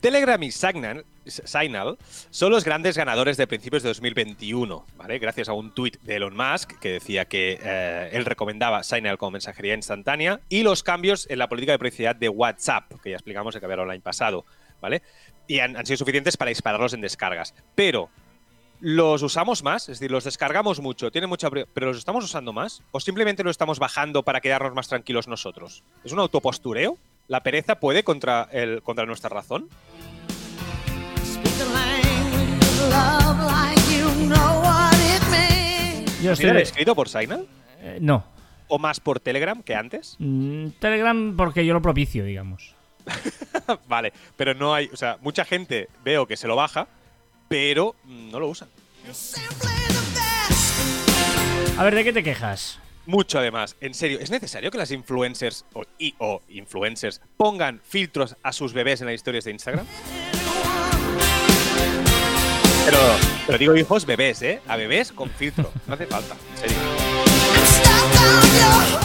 Telegram y Signal, Signal son los grandes ganadores de principios de 2021, ¿vale? Gracias a un tuit de Elon Musk que decía que eh, él recomendaba Signal como mensajería instantánea y los cambios en la política de privacidad de WhatsApp, que ya explicamos en Caber Online pasado, ¿vale? Y han, sido suficientes para dispararlos en descargas. Pero, ¿los usamos más? Es decir, los descargamos mucho, tienen mucha... ¿Pero los estamos usando más? ¿O simplemente lo estamos bajando para quedarnos más tranquilos nosotros? ¿Es un autopostureo? ¿La pereza puede contra, el, contra nuestra razón? Yo ¿Ha estoy... sido escrito por Signal? eh, no. ¿O más por Telegram que antes? Mm, Telegram porque yo lo propicio, digamos. vale, pero no hay. O sea, mucha gente veo que se lo baja, pero mm, no lo usan. A ver, ¿de qué te quejas? Mucho además. En serio, ¿es necesario que las influencers o, y, o influencers pongan filtros a sus bebés en las historias de Instagram? Pero, pero digo hijos, bebés, ¿eh? A bebés con filtro. No hace falta, en serio.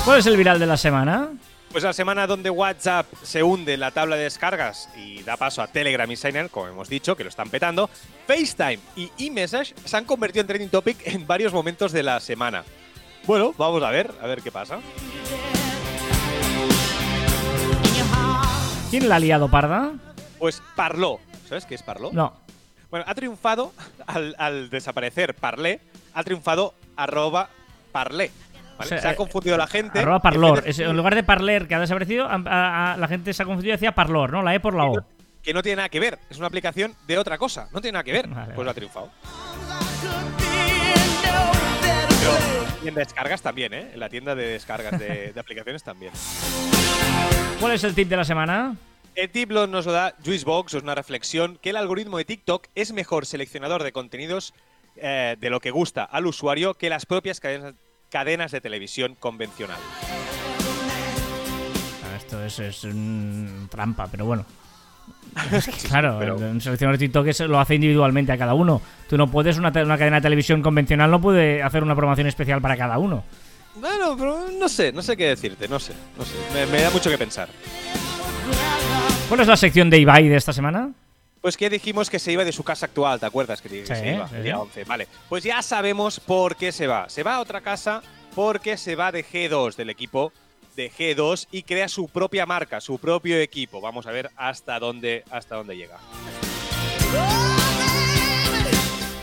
¿Cuál es el viral de la semana? Pues la semana donde WhatsApp se hunde en la tabla de descargas y da paso a Telegram y Signal, como hemos dicho, que lo están petando, FaceTime y eMessage se han convertido en trending topic en varios momentos de la semana. Bueno, vamos a ver, a ver qué pasa. ¿Quién la ha liado parda? Pues Parló. ¿Sabes qué es Parló? No. Bueno, ha triunfado, al, al desaparecer Parlé, ha triunfado arroba Parlé. ¿vale? O sea, se ha eh, confundido la gente. Arroba parlor. vez de- Es- en lugar de parler, que ha desaparecido, a- a- a- la gente se ha confundido y decía parlor, ¿no? La E por la O. que no tiene nada que ver. Es una aplicación de otra cosa. No tiene nada que ver. Vale, pues vale. lo ha triunfado. Pero y en descargas también, ¿eh? En la tienda de descargas de, de aplicaciones también. ¿Cuál es el tip de la semana? El tip nos lo da Juicebox, es una reflexión que el algoritmo de TikTok es mejor seleccionador de contenidos eh, de lo que gusta al usuario que las propias cadenas, cadenas de televisión convencional. Ah, Esto es, es mm, trampa, pero bueno. Es que, claro, pero- el- un seleccionador de TikTok lo hace individualmente a cada uno. Tú no puedes, una, una cadena de televisión convencional no puede hacer una promoción especial para cada uno. Bueno, pero no sé, no sé qué decirte, no sé, no sé. Me, me da mucho que pensar. ¿Cuál es la sección de Ibai de esta semana? Pues que dijimos que se iba de su casa actual, ¿te acuerdas? Que, que Sí, se iba sí, el día sí. 11. Vale, pues ya sabemos por qué se va. Se va a otra casa porque se va de G2, del equipo de G2, y crea su propia marca, su propio equipo. Vamos a ver hasta dónde, hasta dónde llega.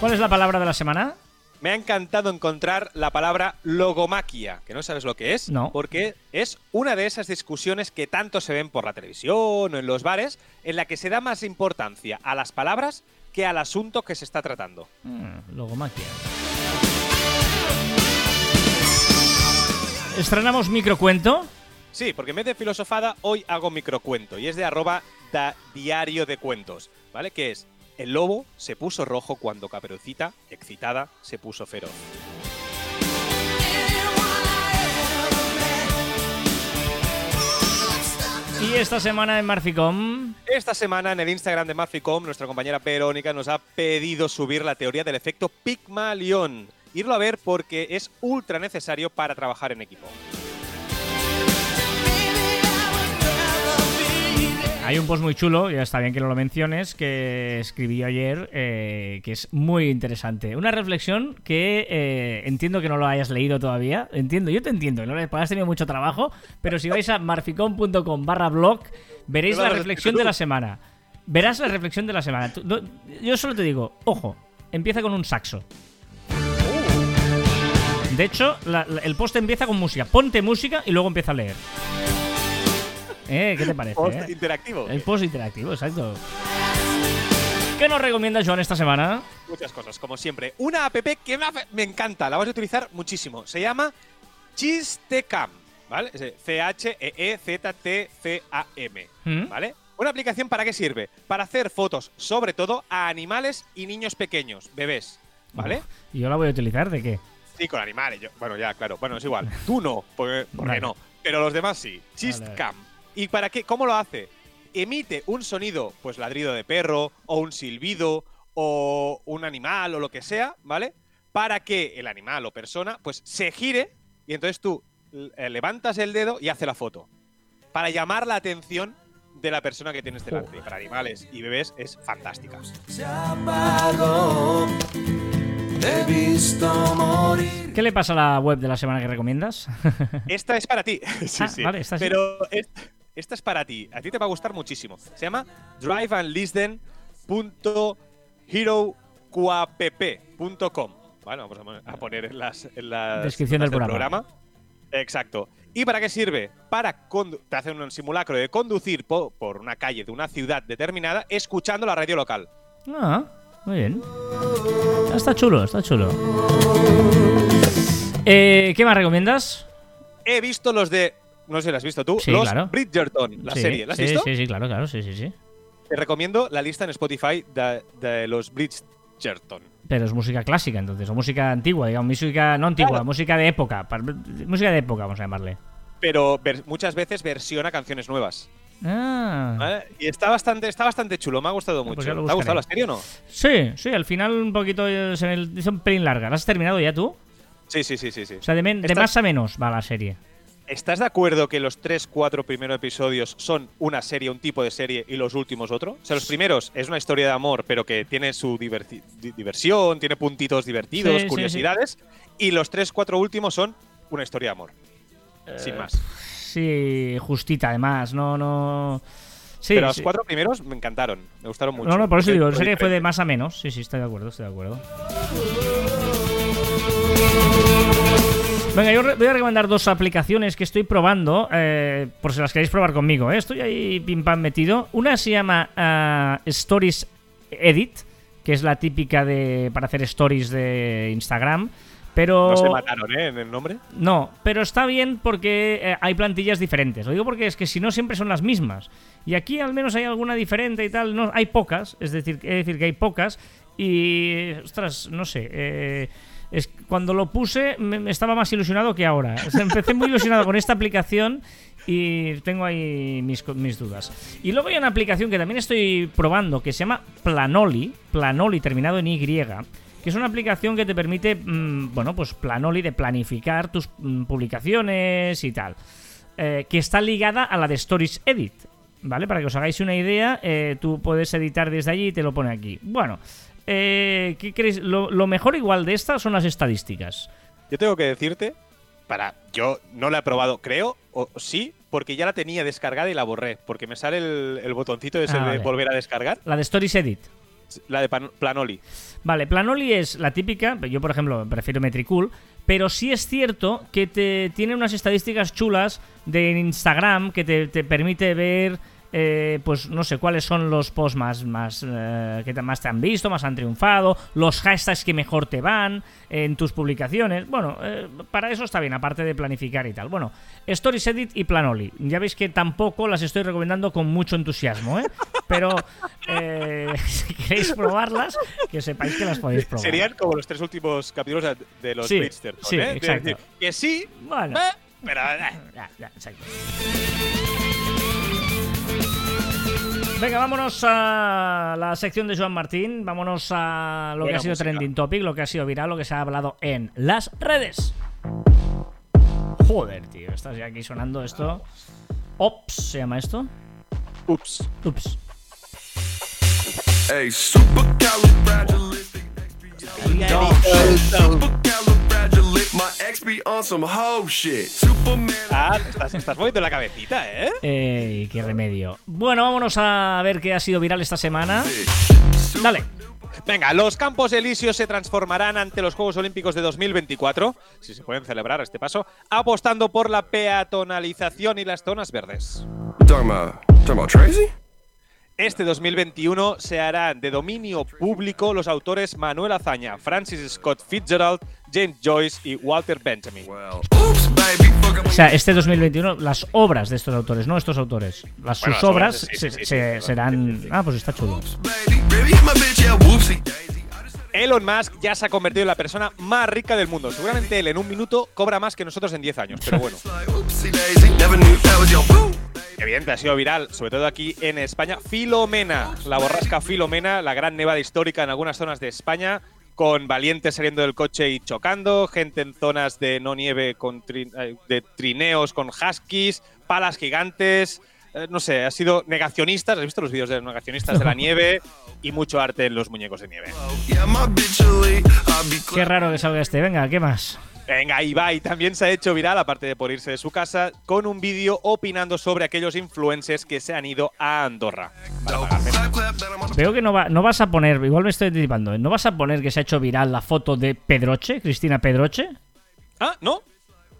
¿Cuál es la palabra de la semana? Me ha encantado encontrar la palabra logomaquia, que no sabes lo que es, No. porque es una de esas discusiones que tanto se ven por la televisión o en los bares, en la que se da más importancia a las palabras que al asunto que se está tratando. Mm, logomaquia. Estrenamos microcuento. Sí, porque en vez de filosofada, hoy hago microcuento y es de arroba da diario de cuentos, ¿vale? Que es, el lobo se puso rojo cuando Caperucita, excitada, se puso feroz. Y esta semana en Marficom. Esta semana en el Instagram de Marficom, nuestra compañera Verónica nos ha pedido subir la teoría del efecto Pygmalion. Irlo a ver porque es ultra necesario para trabajar en equipo. Hay un post muy chulo, ya está bien que no lo menciones, que escribí ayer, eh, que es muy interesante. Una reflexión que eh, entiendo que no lo hayas leído todavía. Entiendo, yo te entiendo, no le has tenido mucho trabajo, pero si vais a marficom.com barra blog, veréis la reflexión de la semana. Verás la reflexión de la semana. Yo solo te digo, ojo, empieza con un saxo. De hecho, la- la- el post empieza con música. Ponte música y luego empieza a leer. ¿Eh? ¿Qué te parece? Post eh? interactivo. El post interactivo, exacto. ¿Qué nos recomienda Joan esta semana? Muchas cosas, como siempre. Una app que me, encanta, la vas a utilizar muchísimo. Se llama Chistecam, ¿vale? De C-H-E-E-Z-T-C-A-M, ¿Mm? ¿vale? ¿Una aplicación para qué sirve? Para hacer fotos, sobre todo a animales y niños pequeños, bebés, ¿vale? ¿Y yo la voy a utilizar de qué? Sí, con animales. yo- bueno, ya, claro. Bueno, es igual. Tú no, porque, porque Vale. no. Pero los demás sí. Chistcam. ¿Y para qué? ¿Cómo lo hace? Emite un sonido, pues ladrido de perro, o un silbido, o un animal, o lo que sea, ¿vale? Para que el animal o persona, pues se gire y entonces tú eh, levantas el dedo y hace la foto. Para llamar la atención de la persona que tienes delante. Y para animales y bebés es fantástica. Se apagó. Te he visto morir. ¿Qué le pasa a la web de la semana que recomiendas? Esta es para ti. sí, Ah, sí. vale, esta sí. Pero es- esta es para ti. A ti te va a gustar muchísimo. Se llama driveandlisten.heroquapp.com. Vale, vamos a poner en las en las Descripción del programa. Exacto. ¿Y para qué sirve? Para te hacen un simulacro de conducir po- por una calle de una ciudad determinada escuchando la radio local. Ah, muy bien. Está chulo, está chulo. Eh, ¿Qué más recomiendas? He visto los de no sé si lo has visto tú, Sí, los claro. Bridgerton, la Sí, serie. ¿La has sí, visto? Sí, sí, claro, claro, sí, sí, sí. Te recomiendo la lista en Spotify de, de los Bridgerton. Pero es música clásica, entonces, o música antigua, digamos, música no antigua, Claro. música de época, música de época, vamos a llamarle. Pero muchas veces versiona canciones nuevas. Ah. ¿vale? Y está bastante, está bastante chulo, me ha gustado pues mucho. ¿Te ha gustado la serie o no? Sí, sí, al final un poquito se me hizo un pelín larga. ¿La has terminado ya tú? Sí, sí, sí, sí. sí. O sea, de, de más a menos va la serie. ¿Estás de acuerdo que los 3, 4 primeros episodios son una serie, un tipo de serie, y los últimos otro? O sea, los primeros es una historia de amor, pero que tiene su diversión, tiene puntitos divertidos, Sí, sí, curiosidades. Y los 3, 4 últimos son una historia de amor. Sin Eh, más. Sí, justita, además, no, no. Sí, pero los cuatro primeros me encantaron, me gustaron mucho. No, no, por eso digo, la serie fue de más a menos. Sí, sí, estoy de acuerdo, estoy de acuerdo. Venga, yo voy a recomendar dos aplicaciones que estoy probando, eh, por si las queréis probar conmigo. ¿eh? Estoy ahí pim pam metido. Una se llama ah, Stories Edit, que es la típica de para hacer stories de Instagram. Pero No se mataron, ¿eh? En el nombre. no, pero está bien porque eh, hay plantillas diferentes. Lo digo porque es que si no siempre son las mismas. Y aquí al menos hay alguna diferente y tal. No, hay pocas, es decir, es decir que hay pocas. Y, ostras, no sé. eh, es, cuando lo puse me, estaba más ilusionado que ahora. Empecé muy ilusionado con esta aplicación y tengo ahí mis, mis dudas. Y luego hay una aplicación que también estoy probando que se llama Planoli, Planoli terminado en Y, que es una aplicación que te permite, mm, bueno, pues Planoli de planificar tus mm, publicaciones y tal, eh, que está ligada a la de Stories Edit. ¿Vale? Para que os hagáis una idea, eh, tú puedes editar desde allí y te lo pone aquí. Bueno, eh, ¿qué creéis? Lo, lo mejor igual de esta son las estadísticas. Yo tengo que decirte, para. Yo no la he probado, creo, o sí, porque ya la tenía descargada y la borré. Porque me sale el, el botoncito ese Ah, de volver a descargar. La de Stories Edit. La de Pan- Planoli. Vale, Planoli es la típica, yo por ejemplo prefiero Metricool, pero sí es cierto que te tiene unas estadísticas chulas de Instagram que te, te permite ver, eh, pues no sé cuáles son los posts más, más eh, que más te han visto, más han triunfado, los hashtags que mejor te van en tus publicaciones. Bueno, eh, para eso está bien, aparte de planificar y tal. Bueno, Stories Edit y Planoli. Ya veis que tampoco las estoy recomendando con mucho entusiasmo, ¿eh? Pero eh, si queréis probarlas, que sepáis que las podéis probar. Serían como los tres últimos capítulos de- los Sí, Bridgerton, sí, ¿eh? De exacto. decir que sí, Bueno. eh, pero eh. Ya, ya, exacto. Venga, vámonos a la sección de Joan Martín. Vámonos a lo que ha sido música. trending topic, lo que ha sido viral, lo que se ha hablado en las redes. Joder, tío, estás ya aquí sonando esto. Ops, ¿se llama esto? Ups. Ups. Hey, supercalifragilistic. Supercalifragilistic. My ex be on some hoe shit. Superman. Ah, estás, estás moviendo la cabecita, ¿eh? Eh, qué remedio. Bueno, vámonos a ver qué ha sido viral esta semana. Dale. Venga, los Campos Elíseos se transformarán ante los Juegos Olímpicos de 2024, si se pueden celebrar a este paso, apostando por la peatonalización y las zonas verdes. Este 2021 se harán de dominio público los autores Manuel Azaña, Francis Scott Fitzgerald, James Joyce y Walter Benjamin. O sea, este 2021, las obras de estos autores, no estos autores. Las, Bueno, sus las obras, obras sí, se- sí, sí, se- sí, serán. Ah, pues está chulo. Elon Musk ya se ha convertido en la persona más rica del mundo. Seguramente él en un minuto cobra más que nosotros en 10 años, pero bueno. Evidente, ha sido viral, sobre todo aquí en España. Filomena, la borrasca Filomena, la gran nevada histórica en algunas zonas de España, con valientes saliendo del coche y chocando, gente en zonas de no nieve con eh, de trineos con huskies, palas gigantes. Eh, no sé, ha sido negacionistas. ¿Has visto los vídeos de los negacionistas de la nieve? Y mucho arte en los muñecos de nieve. Qué raro que salga este. Venga, ¿qué más? Venga, Ibai también se ha hecho viral, aparte de por irse de su casa, con un vídeo opinando sobre aquellos influencers que se han ido a Andorra. Veo que no, va, no vas a poner, igual me estoy anticipando, ¿eh? ¿no vas a poner que se ha hecho viral la foto de Pedroche, Cristina Pedroche? Ah, ¿no?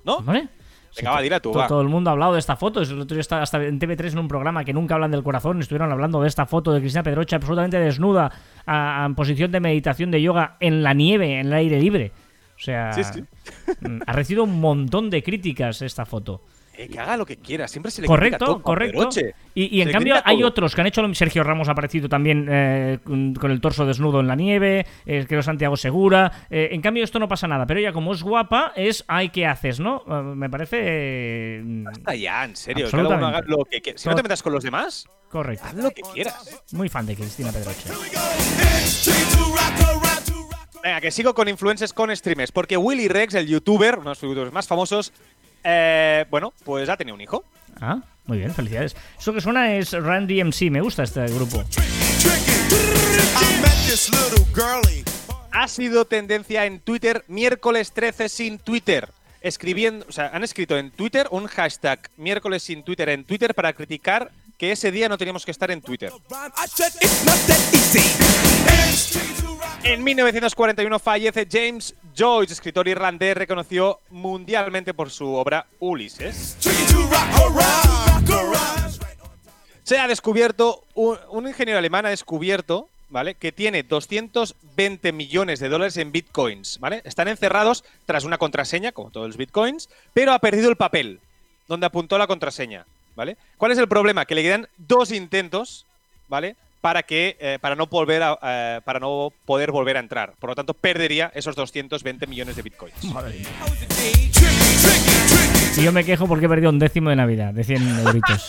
¿No? ¿Vale? Venga, va, dila tú, va. Todo el mundo ha hablado de esta foto. El otro día hasta en TV3 en un programa que nunca hablan del corazón. Estuvieron hablando de esta foto de Cristina Pedroche absolutamente desnuda, a- a- en posición de meditación de yoga en la nieve, en el aire libre. O sea, Sí, sí. mm, ha recibido un montón de críticas esta foto. Eh, que haga lo que quiera, siempre se le Correcto, todo correcto. Y, y en cambio hay otros que han hecho lo Sergio Ramos ha aparecido también eh, con, el torso desnudo en la nieve, eh, creo Santiago Segura. eh, en cambio esto no pasa nada, pero ella como es guapa es ay qué haces, ¿no? Me parece eh, Basta ya, en serio. Cada uno haga lo que quiera. Si no te metas con los demás, correcto. haz lo que quieras. Muy fan de Cristina Pedroche. Venga, que sigo con influencers con streamers. Porque Willy Rex, el youtuber, uno de los youtubers más famosos, eh, bueno, pues ha tenido un hijo. Ah, muy bien, felicidades. Eso que suena es Run DMC, me gusta este grupo. Ha sido tendencia en Twitter miércoles 13 sin Twitter. Escribiendo, o sea, han escrito en Twitter un hashtag miércoles sin Twitter en Twitter para criticar que ese día no teníamos que estar en Twitter. En 1941 fallece James Joyce, escritor irlandés reconocido mundialmente por su obra Ulises. Se ha descubierto, un, un ingeniero alemán ha descubierto, ¿vale? Que tiene 220 millones de dólares en bitcoins, ¿vale? Están encerrados tras una contraseña, como todos los bitcoins, pero ha perdido el papel donde apuntó la contraseña, ¿vale? ¿Cuál es el problema? Que le quedan dos intentos, ¿vale? Para que eh, para no volver a, eh, para no poder volver a entrar. Por lo tanto, perdería esos 220 millones de bitcoins. Madre mía. Y yo me quejo porque he perdido un décimo de Navidad, de 100 euritos.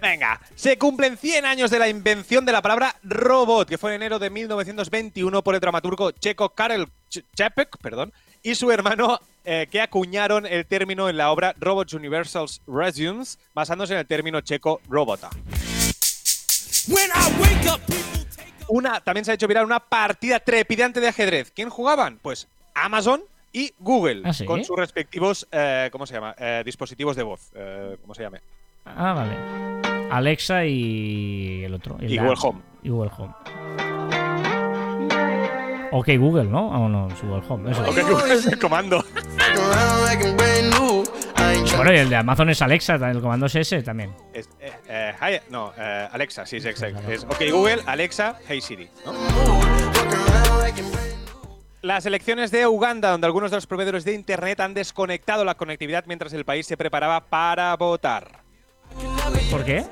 Venga, se cumplen 100 años de la invención de la palabra robot, que fue en enero de 1921 por el dramaturgo checo Karel Čapek, perdón, y su hermano, eh, que acuñaron el término en la obra Robots Universals Resumes, basándose en el término checo robota. Una, también se ha hecho viral una partida trepidante de ajedrez. ¿Quién jugaban? Pues Amazon y Google, ¿Ah, sí? con sus respectivos, eh, ¿cómo se llama? Eh, dispositivos de voz, eh, ¿cómo se llame? Ah, vale. Alexa y el otro. el Y Google Home. Y Google Home. Ok, Google, ¿no? Ah, no, es Google Home. eso. Ok, Google es el comando. Bueno, y el de Amazon es Alexa, el comando es ese también. Es, eh, eh, hi- no, eh, Alexa, sí, es exacto. Es, ok, Google, Alexa, Hey Siri. ¿no? Las elecciones de Uganda, donde algunos de los proveedores de Internet han desconectado la conectividad mientras el país se preparaba para votar. ¿Por qué?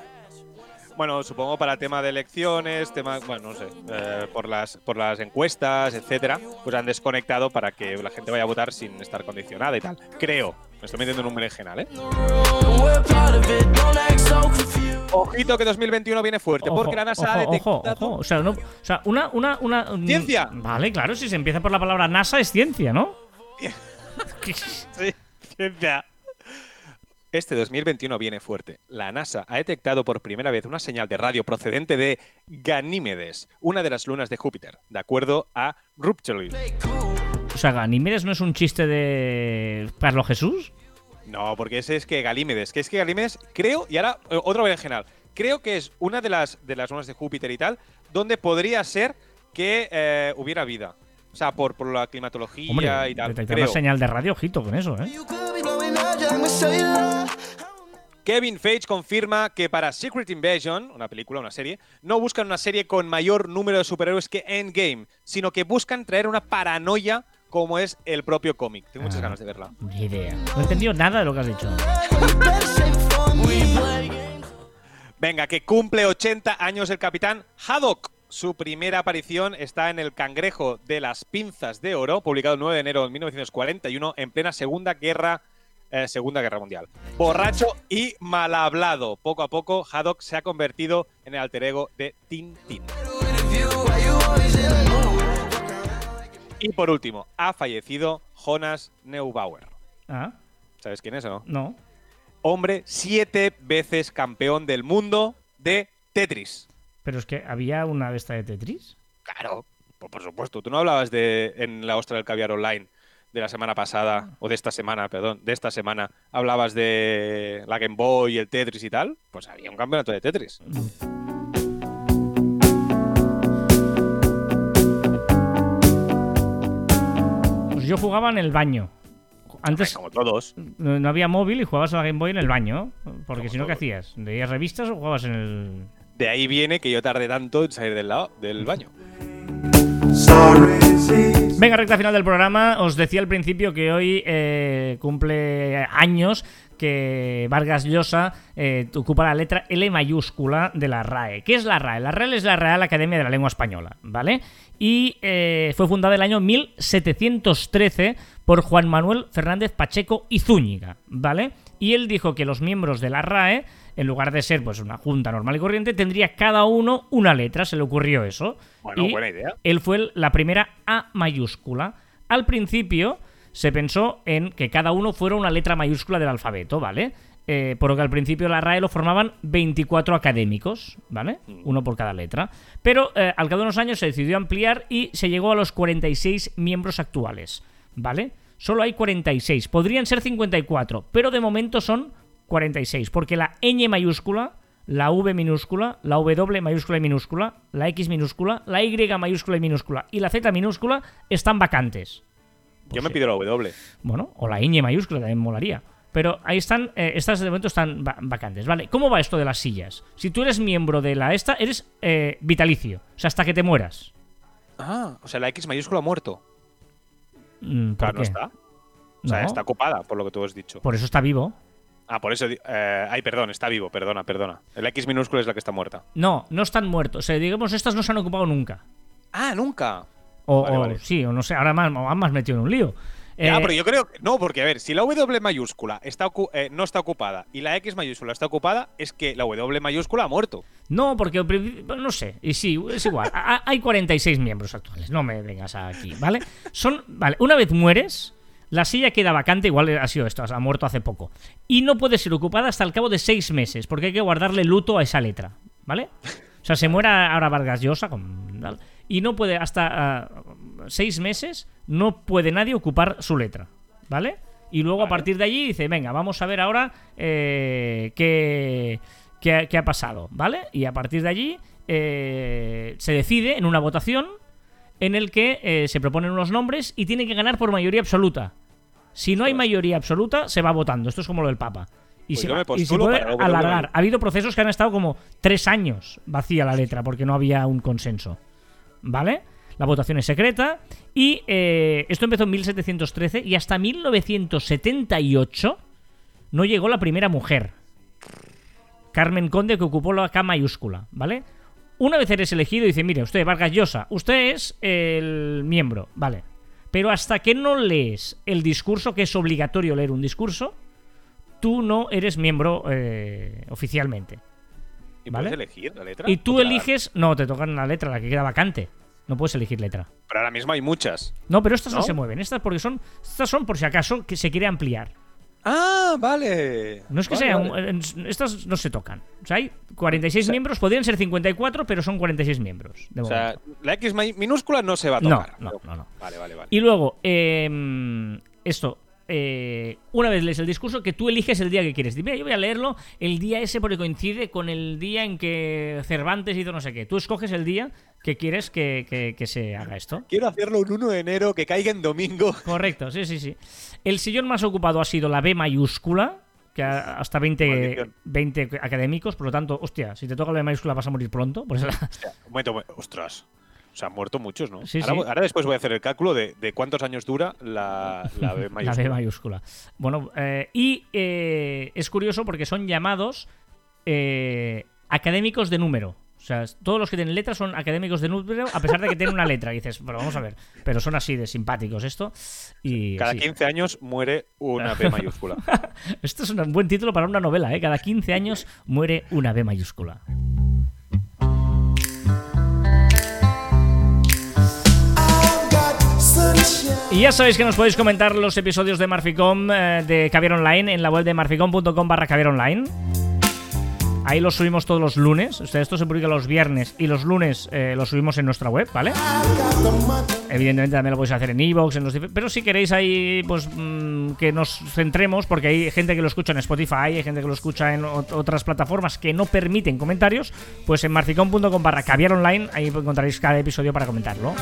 Bueno, supongo para tema de elecciones, tema, bueno, no sé, eh, por las por las encuestas, etcétera, pues han desconectado para que la gente vaya a votar sin estar condicionada y tal. Creo. Me estoy metiendo en un berenjenal, ¿eh? Ojito que 2021 viene fuerte, porque la NASA ha ojo, ojo, detectado ojo. O sea, no- o sea, una, una, una. mm, Ciencia. Vale, claro, si se empieza por la palabra NASA es ciencia, ¿no? Sí, ciencia. Este 2021 viene fuerte. La NASA ha detectado por primera vez una señal de radio procedente de Ganímedes, una de las lunas de Júpiter, de acuerdo a Ruptuli. O sea, Ganímedes no es un chiste de Carlos Jesús. No, porque ese es que Galímedes, que es que Galímedes, creo, y ahora eh, otro berenjenal, creo que es una de las, de las lunas de Júpiter y tal, donde podría ser que eh, hubiera vida. O sea, por, por la climatología Hombre, y tal. detectar creo. una señal de radio, ojito con eso, ¿eh? Kevin Feige confirma que para Secret Invasion, una película, una serie, no buscan una serie con mayor número de superhéroes que Endgame, sino que buscan traer una paranoia como es el propio cómic. Tengo muchas Ah. ganas de verla. Ni idea. No he entendido nada de lo que has dicho. Venga, que cumple 80 años el capitán Haddock. Su primera aparición está en El Cangrejo de las Pinzas de Oro, publicado el 9 de enero de 1941, en plena Segunda Guerra, eh, Segunda Guerra Mundial. Borracho y mal hablado. Poco a poco, Haddock se ha convertido en el alter ego de Tintín. Y por último, ha fallecido Jonas Neubauer. Ah, ¿Sabes quién es o no? no. Hombre, siete veces campeón del mundo de Tetris. Pero es que había una de esta de Tetris. Claro, por, por supuesto. Tú no hablabas de en la ostra del caviar online de la semana pasada, o de esta semana, perdón, de esta semana, hablabas de la Game Boy, el Tetris y tal. Pues había un campeonato de Tetris. Pues yo jugaba en el baño. Antes Como todos. no había móvil y jugabas a la Game Boy en el baño. Porque si no, ¿qué hacías? ¿Leías revistas o jugabas en el.? De ahí viene que yo tardé tanto en salir del lado del baño. Venga, recta final del programa. Os decía al principio que hoy eh, cumple años que Vargas Llosa eh, ocupa la letra L mayúscula de la RAE. ¿Qué es la RAE? La RAE es la Real Academia de la Lengua Española, ¿vale? Y eh, fue fundada el año 1713 por Juan Manuel Fernández Pacheco y Zúñiga, ¿vale? Y él dijo que los miembros de la RAE, en lugar de ser pues una junta normal y corriente, tendría cada uno una letra, se le ocurrió eso. Bueno, Y buena idea. él fue la primera A mayúscula. Al principio se pensó en que cada uno fuera una letra mayúscula del alfabeto, ¿vale? Eh, por lo que al principio la RAE lo formaban 24 académicos, ¿vale? Uno por cada letra. Pero eh, al cabo de unos años se decidió ampliar y se llegó a los 46 miembros actuales, ¿vale? Solo hay 46. Podrían ser 54, pero de momento son 46, porque la ñ mayúscula, la V minúscula, la W mayúscula y minúscula, la X minúscula, la Y mayúscula y minúscula y la Z minúscula están vacantes. Yo me sí. pido la W. Bueno, o la ñ mayúscula también molaría. Pero ahí están, eh, estas de momento están va- vacantes, ¿vale? ¿Cómo va esto de las sillas? Si tú eres miembro de la esta, eres eh, vitalicio, o sea, hasta que te mueras. Ah, o sea, la X mayúscula ha muerto. Mm, ¿Por Claro, no está. O sea, No, está ocupada, por lo que tú has dicho. Por eso está vivo. Ah, por eso. eh, ay, perdón, está vivo, perdona, perdona. El X minúscula es la que está muerta. No, no están muertos. O sea, digamos, estas no se han ocupado nunca. Ah, nunca. O, Vale, o- vale. sí, o no sé, ahora más, más, más metido en un lío. Ya, Eh, pero yo creo que. No, porque a ver, si la W mayúscula está eh, no está ocupada y la X mayúscula está ocupada, es que la W mayúscula ha muerto. No, porque no sé, y sí, es igual. A- Hay 46 miembros actuales, no me vengas aquí, ¿vale? Son, vale, una vez mueres, la silla queda vacante, igual ha sido esto, ha muerto hace poco, y no puede ser ocupada hasta el cabo de seis meses, porque hay que guardarle luto a esa letra, ¿vale? O sea, se muera ahora Vargas Llosa con, tal, y no puede, hasta ah, seis meses, no puede nadie ocupar su letra, ¿vale? Y luego a partir de allí dice, venga, vamos a ver ahora eh, qué, qué ha pasado, ¿vale? Y a partir de allí eh, se decide en una votación en el que eh, se proponen unos nombres y tiene que ganar por mayoría absoluta. Si no hay mayoría absoluta, se va votando. Esto es como lo del Papa. Y, Pues se, va- y puede alargar. Ha habido procesos que han estado como tres años vacía la letra porque no había un consenso. ¿Vale? La votación es secreta. Y eh, esto empezó en 1713 y hasta 1978 no llegó la primera mujer. Carmen Conde, que ocupó la K mayúscula, ¿vale? Una vez eres elegido, dice, mire, usted, Vargas Llosa, usted es el miembro, ¿vale? Pero hasta que no lees el discurso, que es obligatorio leer un discurso, tú no eres miembro eh, oficialmente. ¿Y ¿Vale? puedes elegir la letra? Y tú eliges... No, te tocan la letra, la que queda vacante. No puedes elegir letra. Pero ahora mismo hay muchas. No, pero estas no, ¿No? se mueven. Estas porque son... Estas son por si acaso que se quiere ampliar. Ah, vale. No es que Vale, sea... vale. un- en- Estas no se tocan. O sea, hay 46 O sea- miembros. Podrían ser 54, pero son 46 miembros. De O sea, la X minúscula no se va a No, tocar. no, no, no. Vale, vale, vale. Y luego, eh, esto, eh, una vez lees el discurso, que tú eliges el día que quieres. Mira, yo voy a leerlo el día ese porque coincide con el día en que Cervantes hizo no sé qué. Tú escoges el día que quieres que, que- que se haga esto. Quiero hacerlo un 1 de enero que caiga en domingo. Correcto, sí, sí, sí. El sillón más ocupado ha sido la B mayúscula, que ha- hasta 20, Maldición. 20 académicos, por lo tanto, hostia, si te toca la B mayúscula vas a morir pronto. Pues la- Hostia, un momento, un momento. ostras. O sea, han muerto muchos, ¿no? Sí, ahora, sí. ahora después voy a hacer el cálculo de, de cuántos años dura la, la B La mayúscula. B mayúscula. Bueno, eh, y eh, es curioso porque son llamados eh, académicos de número. O sea, todos los que tienen letras son académicos de número, a pesar de que tienen una letra. Y dices, pero vamos a ver, pero son así de simpáticos esto. Y Cada sí. 15 años muere una B mayúscula. Esto es un buen título para una novela, ¿eh? Cada 15 años muere una B mayúscula. Y ya sabéis que nos podéis comentar los episodios de Marficom eh, de Caviar Online en la web de marficom.com barra Caviar Online. Ahí los subimos todos los lunes. O sea, esto se publica los viernes y los lunes eh, lo subimos en nuestra web, ¿vale? Evidentemente también lo podéis hacer en iVoox, en los pero si queréis ahí pues mm, que nos centremos, porque hay gente que lo escucha en Spotify, hay gente que lo escucha en ot- otras plataformas que no permiten comentarios, pues en marficom.com barra caviar online, ahí encontraréis cada episodio para comentarlo.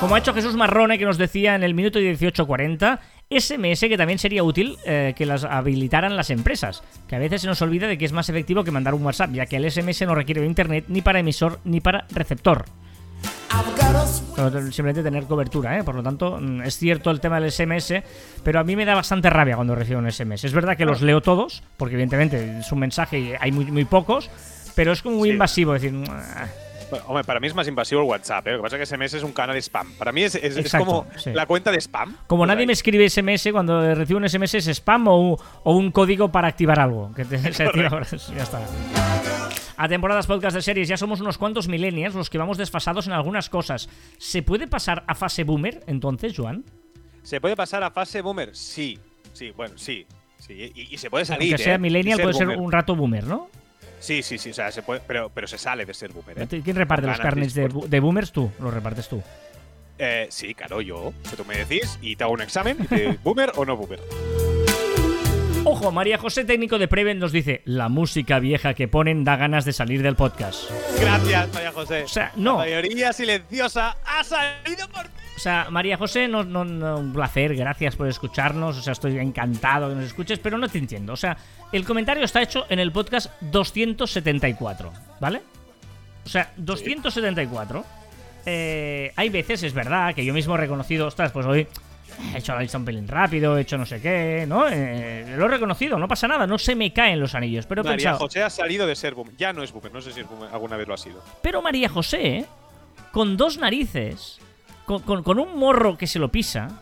Como ha hecho Jesús Marrone, que nos decía en el minuto 18.40, SMS que también sería útil eh, que las habilitaran las empresas, que a veces se nos olvida de que es más efectivo que mandar un WhatsApp, ya que el SMS no requiere de internet ni para emisor ni para receptor. Simplemente tener cobertura, ¿eh? Por lo tanto, mm, es cierto el tema del SMS, pero a mí me da bastante rabia cuando recibo un SMS. Es verdad que los leo todos, porque evidentemente es un mensaje y hay muy, muy pocos, pero es como muy Sí. invasivo decir... Hombre, para mí es más invasivo el WhatsApp, ¿eh? Lo que pasa es que SMS es un canal de spam. Para mí es, es- es Exacto, como sí. la cuenta de spam. Como sea, nadie me escribe SMS, cuando recibo un SMS es spam o, o un código para activar algo. Que te- se activa ahora. ya está. A temporadas podcast de series, ya somos unos cuantos millennials los que vamos desfasados en algunas cosas. ¿Se puede pasar a fase boomer entonces, Joan? ¿Se puede pasar a fase boomer? Sí. Sí, bueno, sí. sí. Y, y se puede salir. Aunque sea ¿eh? millennial, puede ser un rato boomer, ¿no? Sí, sí, sí. O sea, se puede, pero, pero se sale de ser boomer. ¿eh? ¿Quién reparte los carnets de, de boomers? Tú, los repartes tú. Eh, sí, claro, yo. Que tú me decís y te hago un examen y te boomer o no boomer. Ojo, María José, técnico de Preven, nos dice: La música vieja que ponen da ganas de salir del podcast. Gracias, María José. O sea, no. La mayoría silenciosa ha salido por ti. O sea, María José, no, no, no, un placer, gracias por escucharnos. O sea, estoy encantado que nos escuches, pero no te entiendo. O sea, el comentario está hecho en el podcast 274, ¿vale? O sea, 274. Eh, hay veces, es verdad, que yo mismo he reconocido, ostras, pues hoy he hecho la lista un pelín rápido, he hecho no sé qué, ¿no? Eh, lo he reconocido, no pasa nada, no se me caen los anillos. Pero he María pensado, José ha salido de ser boomer. Ya no es boomer. No sé si es boomer. alguna vez lo ha sido. Pero María José, con dos narices, con, con- con un morro que se lo pisa,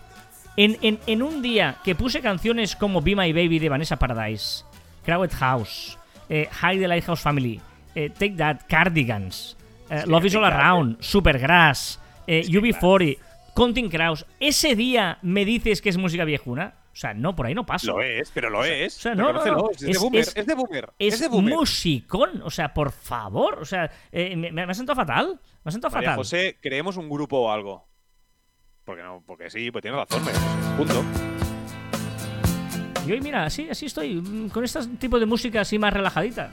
en, en- en un día que puse canciones como Be My Baby de Vanessa Paradise, Crowded House, eh, High the Lighthouse Family, eh, Take That, Cardigans, eh, Love is All Around, Supergrass, eh, que UB40, Counting Crows, ese día me dices que es música viejuna. O sea, no, por ahí no paso. Lo es, pero lo es. o sea, no, no, no. Es, de Es- boomer. es- Es, de boomer. Es, Es, de boomer. musicón, o sea, por favor, o sea, eh, me, me ha sentado fatal, me ha sentado María fatal. José, creemos un grupo o algo. Porque no, porque sí, pues tiene razón, me- punto. Y hoy, mira, así, así estoy, mm, con este tipo de música así más relajadita.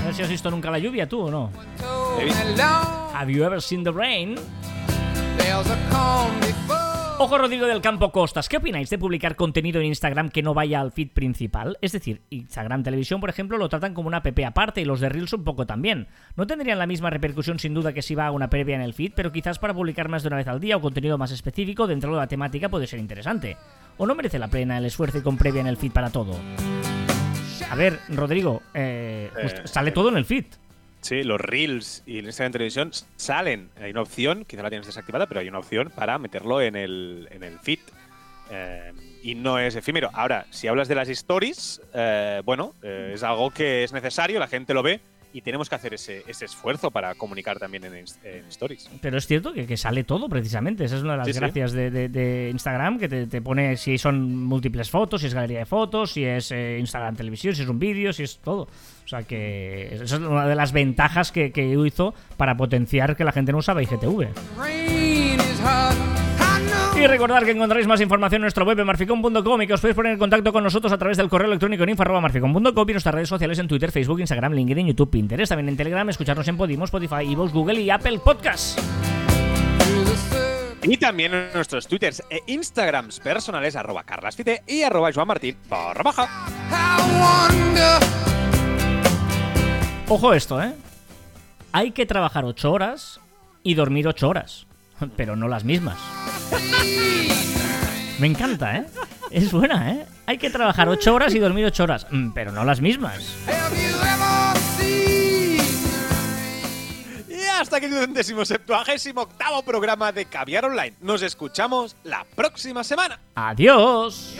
A ver si has visto nunca la lluvia, tú o no. Have you ever seen the rain? Ojo Rodrigo del Campo Costas, ¿qué opináis de publicar contenido en Instagram que no vaya al feed principal? Es decir, Instagram Televisión, por ejemplo, lo tratan como una app aparte y los de Reels un poco también. No tendrían la misma repercusión sin duda que si va a una previa en el feed, pero quizás para publicar más de una vez al día o contenido más específico dentro de la temática puede ser interesante. ¿O no merece la pena el esfuerzo y con previa en el feed para todo? A ver, Rodrigo, eh, Eh, sale todo en el feed. Sí, los Reels y el Instagram Televisión salen. Hay una opción, quizá la tienes desactivada, pero hay una opción para meterlo en el, en el feed. Eh, y no es efímero. Ahora, si hablas de las stories, eh, bueno, eh, es algo que es necesario, la gente lo ve y tenemos que hacer ese, ese esfuerzo para comunicar también en, stories. Pero es cierto que, que sale todo precisamente. Esa es una de las Sí, sí. gracias de, de- de Instagram, que te, te pone si son múltiples fotos, si es galería de fotos, si es eh, Instagram televisión, si es un vídeo, si es todo. O sea que esa es una de las ventajas que, que hizo para potenciar que la gente no usaba IGTV. Y recordar que encontraréis más información en nuestro web en marficon.com y que os podéis poner en contacto con nosotros a través del correo electrónico en info.marficon.com y nuestras redes sociales en Twitter, Facebook, Instagram, LinkedIn, YouTube, Pinterest, también en Telegram, escucharnos en Podimo, Spotify, Evox, Google y Apple Podcasts. Y también en nuestros twitters e instagrams personales, arroba carlasfite y arroba joanmartin barra baja. Ojo esto, ¿eh? Hay que trabajar 8 horas y dormir 8 horas, pero no las mismas. Me encanta, ¿eh? Es buena, ¿eh? Hay que trabajar 8 horas y dormir 8 horas, mm, pero no las mismas. Y hasta aquí el undécimo septuagésimo octavo programa de Caviar Online. Nos escuchamos la próxima semana. Adiós.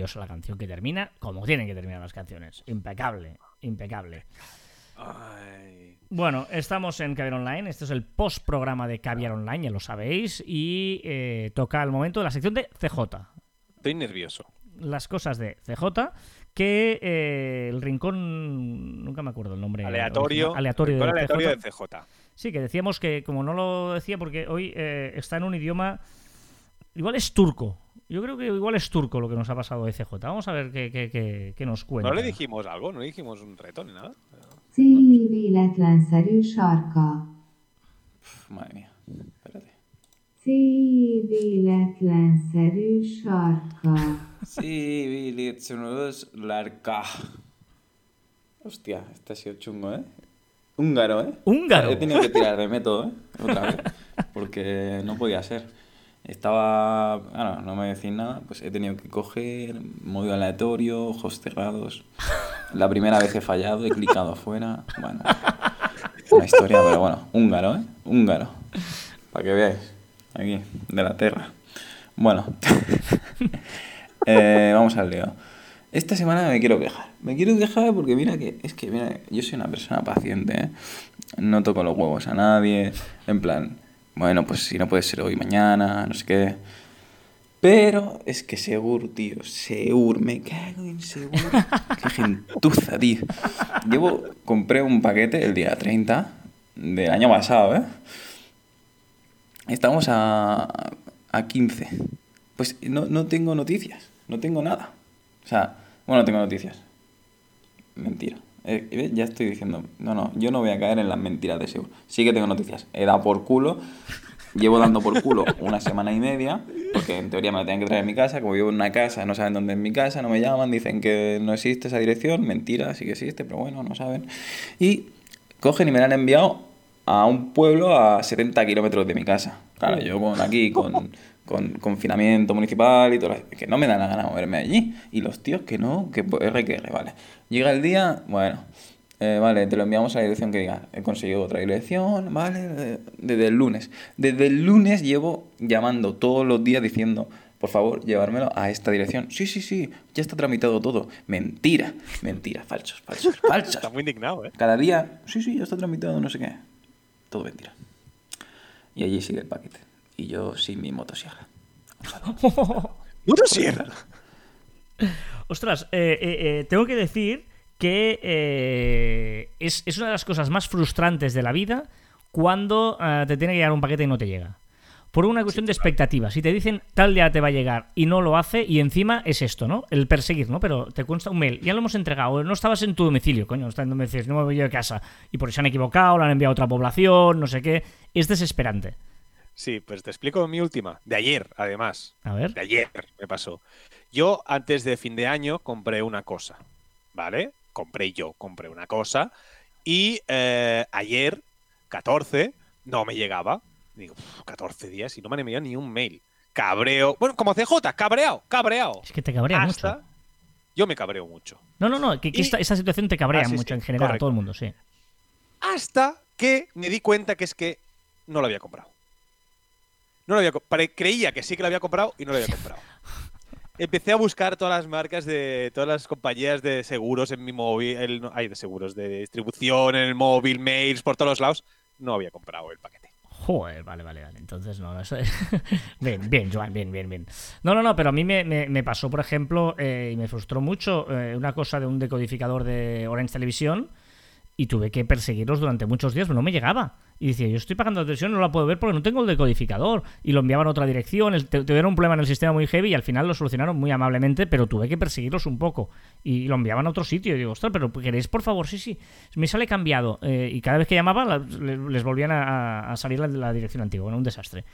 Maravillosa la canción que termina, como tienen que terminar las canciones. Impecable, impecable. Bueno, estamos en Caviar Online. Este es el post programa de Caviar Online, ya lo sabéis. Y eh, toca el momento de la sección de CJ. Estoy nervioso. Las cosas de CJ. Que eh, el rincón. Nunca me acuerdo el nombre. Aleatorio. aleatorio, Rincón de aleatorio CJ. de CJ. Sí, que decíamos que, como no lo decía, porque hoy eh, está en un idioma. Igual es turco. Yo creo que igual es turco lo que nos ha pasado de CJ. Vamos a ver qué, qué- qué- qué nos cuenta. ¿No le dijimos algo? ¿No le dijimos un reto ni nada? Cíli véletlenszerű sarka. Madre mía. Espérate. Cíli véletlenszerű sarka. Sí, Tsunudos, Larca. Hostia, este ha sido chungo, ¿eh? Húngaro, ¿eh? Húngaro. He tenido que tirar de método, ¿eh? Otra vez. Porque no podía ser. Estaba. Bueno, no me decís nada, pues he tenido que coger modo aleatorio, ojos cerrados. La primera vez he fallado, he clicado afuera. Bueno, una historia, pero bueno, húngaro, ¿eh? Húngaro. Para que veáis. Aquí, de la tierra. Bueno, Eh, vamos al lío. Esta semana me quiero quejar. Me quiero quejar porque mira que es que mira, yo soy una persona paciente, ¿eh? No toco los huevos a nadie. En plan, bueno, pues si no puede ser hoy, mañana, no sé qué. Pero es que Segur, tío, Segur, me cago en Segur. Qué gentuza, tío. Llevo, compré un paquete el día 30 del año pasado, ¿eh? Estamos a, a 15. Pues no, no tengo noticias, no tengo nada. O sea, bueno, no tengo noticias. Mentira. Eh, ya estoy diciendo, no, no, yo no voy a caer en las mentiras de seguro. Sí que tengo noticias. He dado por culo, llevo dando por culo una semana y media, porque en teoría me lo tenían que traer a mi casa. Como vivo en una casa, no saben dónde es mi casa, no me llaman, dicen que no existe esa dirección. Mentira, sí que existe, pero bueno, no saben. Y cogen y me la han enviado a un pueblo a 70 kilómetros de mi casa. Claro, yo con aquí, con, con confinamiento municipal y todo, lo- que no me da la gana moverme allí. Y los tíos que no, que R que R, vale. Llega el día, bueno, eh, vale, te lo enviamos a la dirección que diga, he conseguido otra dirección, vale, desde el lunes. Desde el lunes llevo llamando todos los días diciendo, por favor, llevármelo a esta dirección. Sí, sí, sí, ya está tramitado todo. Mentira, mentira, falsos, falsos, falsos. Está muy indignado, ¿eh? Cada día, sí, sí, ya está tramitado, no sé qué. Todo mentira. Y allí sigue el paquete. Y yo sin mi motosierra. Motosierra. Ostras, eh, eh, eh, tengo que decir que eh, es, es una de las cosas más frustrantes de la vida cuando eh, te tiene que llegar un paquete y no te llega. Por una cuestión de expectativa. Si te dicen tal día te va a llegar y no lo hace, y encima es esto, ¿no? El perseguir, ¿no? Pero te consta un mail, ya lo hemos entregado, no estabas en tu domicilio, coño, no estás en domicilio, no me voy yo de casa. Y por eso se han equivocado, lo han enviado a otra población, no sé qué. Es desesperante. Sí, pues te explico mi última. De ayer, además. A ver. De ayer me pasó. Yo, antes de fin de año, compré una cosa. ¿Vale? Compré yo, compré una cosa. Y eh, ayer, 14, no me llegaba. Digo, "Uf, 14 días y no me han enviado ni un mail. Cabreo. Bueno, como CJ, cabreado, cabreado. Es que te cabrea Hasta- mucho. Yo me cabreo mucho. No, no, no, que, que Y- esta, esta situación te cabrea Ah, sí, mucho sí, en general, a todo el mundo, sí. Hasta que me di cuenta que es que no lo había comprado. No lo había creía que sí que lo había comprado y no lo había comprado. Empecé a buscar todas las marcas de todas las compañías de seguros en mi móvil, el, no, de seguros de distribución en el móvil, mails por todos los lados. No había comprado el paquete. Joder, vale, vale, vale. Entonces, no, eso es... bien, bien, Joan, bien, bien, bien. No, no, no, pero a mí me, me- me pasó, por ejemplo, eh, y me frustró mucho eh, una cosa de un decodificador de Orange Televisión y tuve que perseguirlos durante muchos días, pero no me llegaba. Y decía, yo estoy pagando la no la puedo ver porque no tengo el decodificador. Y lo enviaban a otra dirección, tuvieron un problema en el sistema muy heavy y al final lo solucionaron muy amablemente, pero tuve que perseguirlos un poco. Y lo enviaban a otro sitio. Y digo, ostras, pero ¿queréis, por favor? Sí, sí. Me sale cambiado. Eh, y cada vez que llamaba la- le- les volvían a salir la, la dirección antigua. Bueno, un desastre.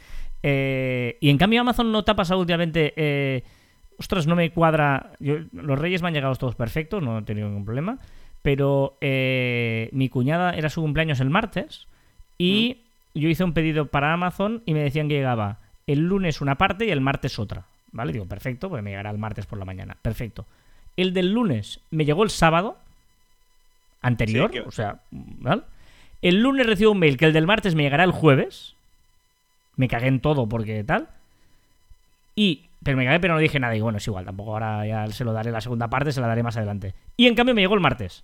Eh, y en cambio Amazon no te ha pasado últimamente... eh, ostras, no me cuadra. Yo- los reyes me han llegado todos perfectos, no he tenido ningún problema. Pero eh, mi cuñada era su cumpleaños el martes y yo hice un pedido para Amazon y me decían que llegaba el lunes una parte y el martes otra. ¿Vale? Digo, perfecto, pues me llegará el martes por la mañana. Perfecto. El del lunes me llegó el sábado anterior, Sí, que- o sea, ¿vale? El lunes recibo un mail que el del martes me llegará el jueves. Me cagué en todo porque tal. Y, pero me cagué, pero no dije nada. Y bueno, es igual, tampoco ahora ya se lo daré la segunda parte, se la daré más adelante. Y en cambio me llegó el martes.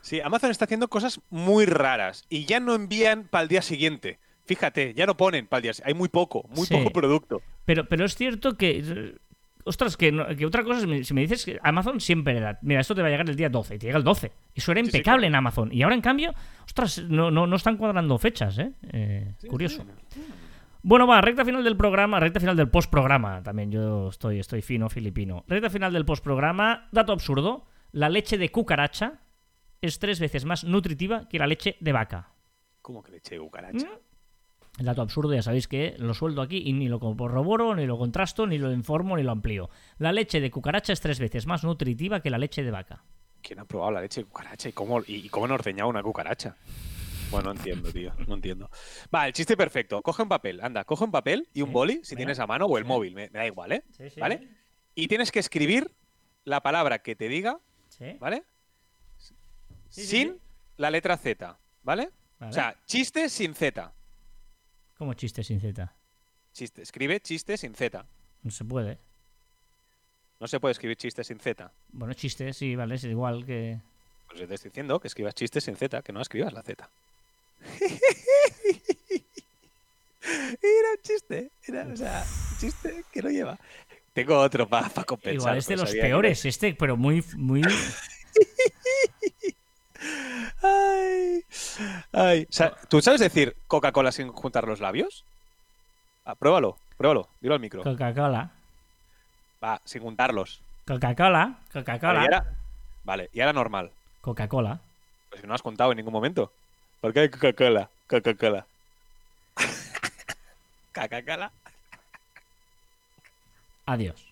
Sí, Amazon está haciendo cosas muy raras y ya no envían para el día siguiente. Fíjate, ya no ponen para el día siguiente. Hay muy poco, muy Sí. poco producto. Pero, pero es cierto que. Ostras, que, no- que otra cosa, si me dices que Amazon siempre era, mira, esto te va a llegar el día 12 y te llega el 12. Eso era Sí, sí, impecable en Amazon. Y ahora, en cambio, ostras, no, no, no están cuadrando fechas, ¿eh? Eh, curioso. Bueno, va, recta final del programa, recta final del postprograma. También yo estoy, estoy fino, filipino. Recta final del postprograma, dato absurdo. La leche de cucaracha es tres veces más nutritiva que la leche de vaca. ¿Cómo que leche de cucaracha? ¿Mm? El dato absurdo, ya sabéis que lo sueldo aquí y ni lo corroboro, ni lo contrasto, ni lo informo, ni lo amplío. La leche de cucaracha es tres veces más nutritiva que la leche de vaca. ¿Quién ha probado la leche de cucaracha y cómo, y, cómo han ordeñado una cucaracha? Bueno, no entiendo, tío. No entiendo. Va, el chiste perfecto. Coge un papel, anda, coge un papel y un Sí, boli, si tienes a mano, o el móvil, me, me da igual, ¿eh? Sí, sí. ¿Vale? Y tienes que escribir la palabra que te diga, ¿Sí? ¿vale? Sí, sin sí. la letra Z, ¿vale? Vale. O sea, chiste sin Z. Como chiste sin Z. Chiste, escribe chiste sin Z. No se puede. No se puede escribir chiste sin Z. Bueno, chiste, sí, vale, es igual que. Pues te estoy diciendo que escribas chiste sin Z, que no escribas la Z. era un chiste, era, o sea, un chiste que no lleva. Tengo otro para compensar. igual es de los que- peores, este, pero muy, muy. Ay, ay. O sea, ¿Tú sabes decir Coca-Cola sin juntar los labios? Ah, pruébalo, pruébalo, dilo al micro. Coca-Cola. Va, sin juntarlos. Coca-Cola. Vale, y Coca-Cola. ahora, vale, y ahora normal. Coca-Cola. Pues no has contado en ningún momento. ¿Por qué hay Coca-Cola? Coca-Cola. Coca-Cola. Adiós.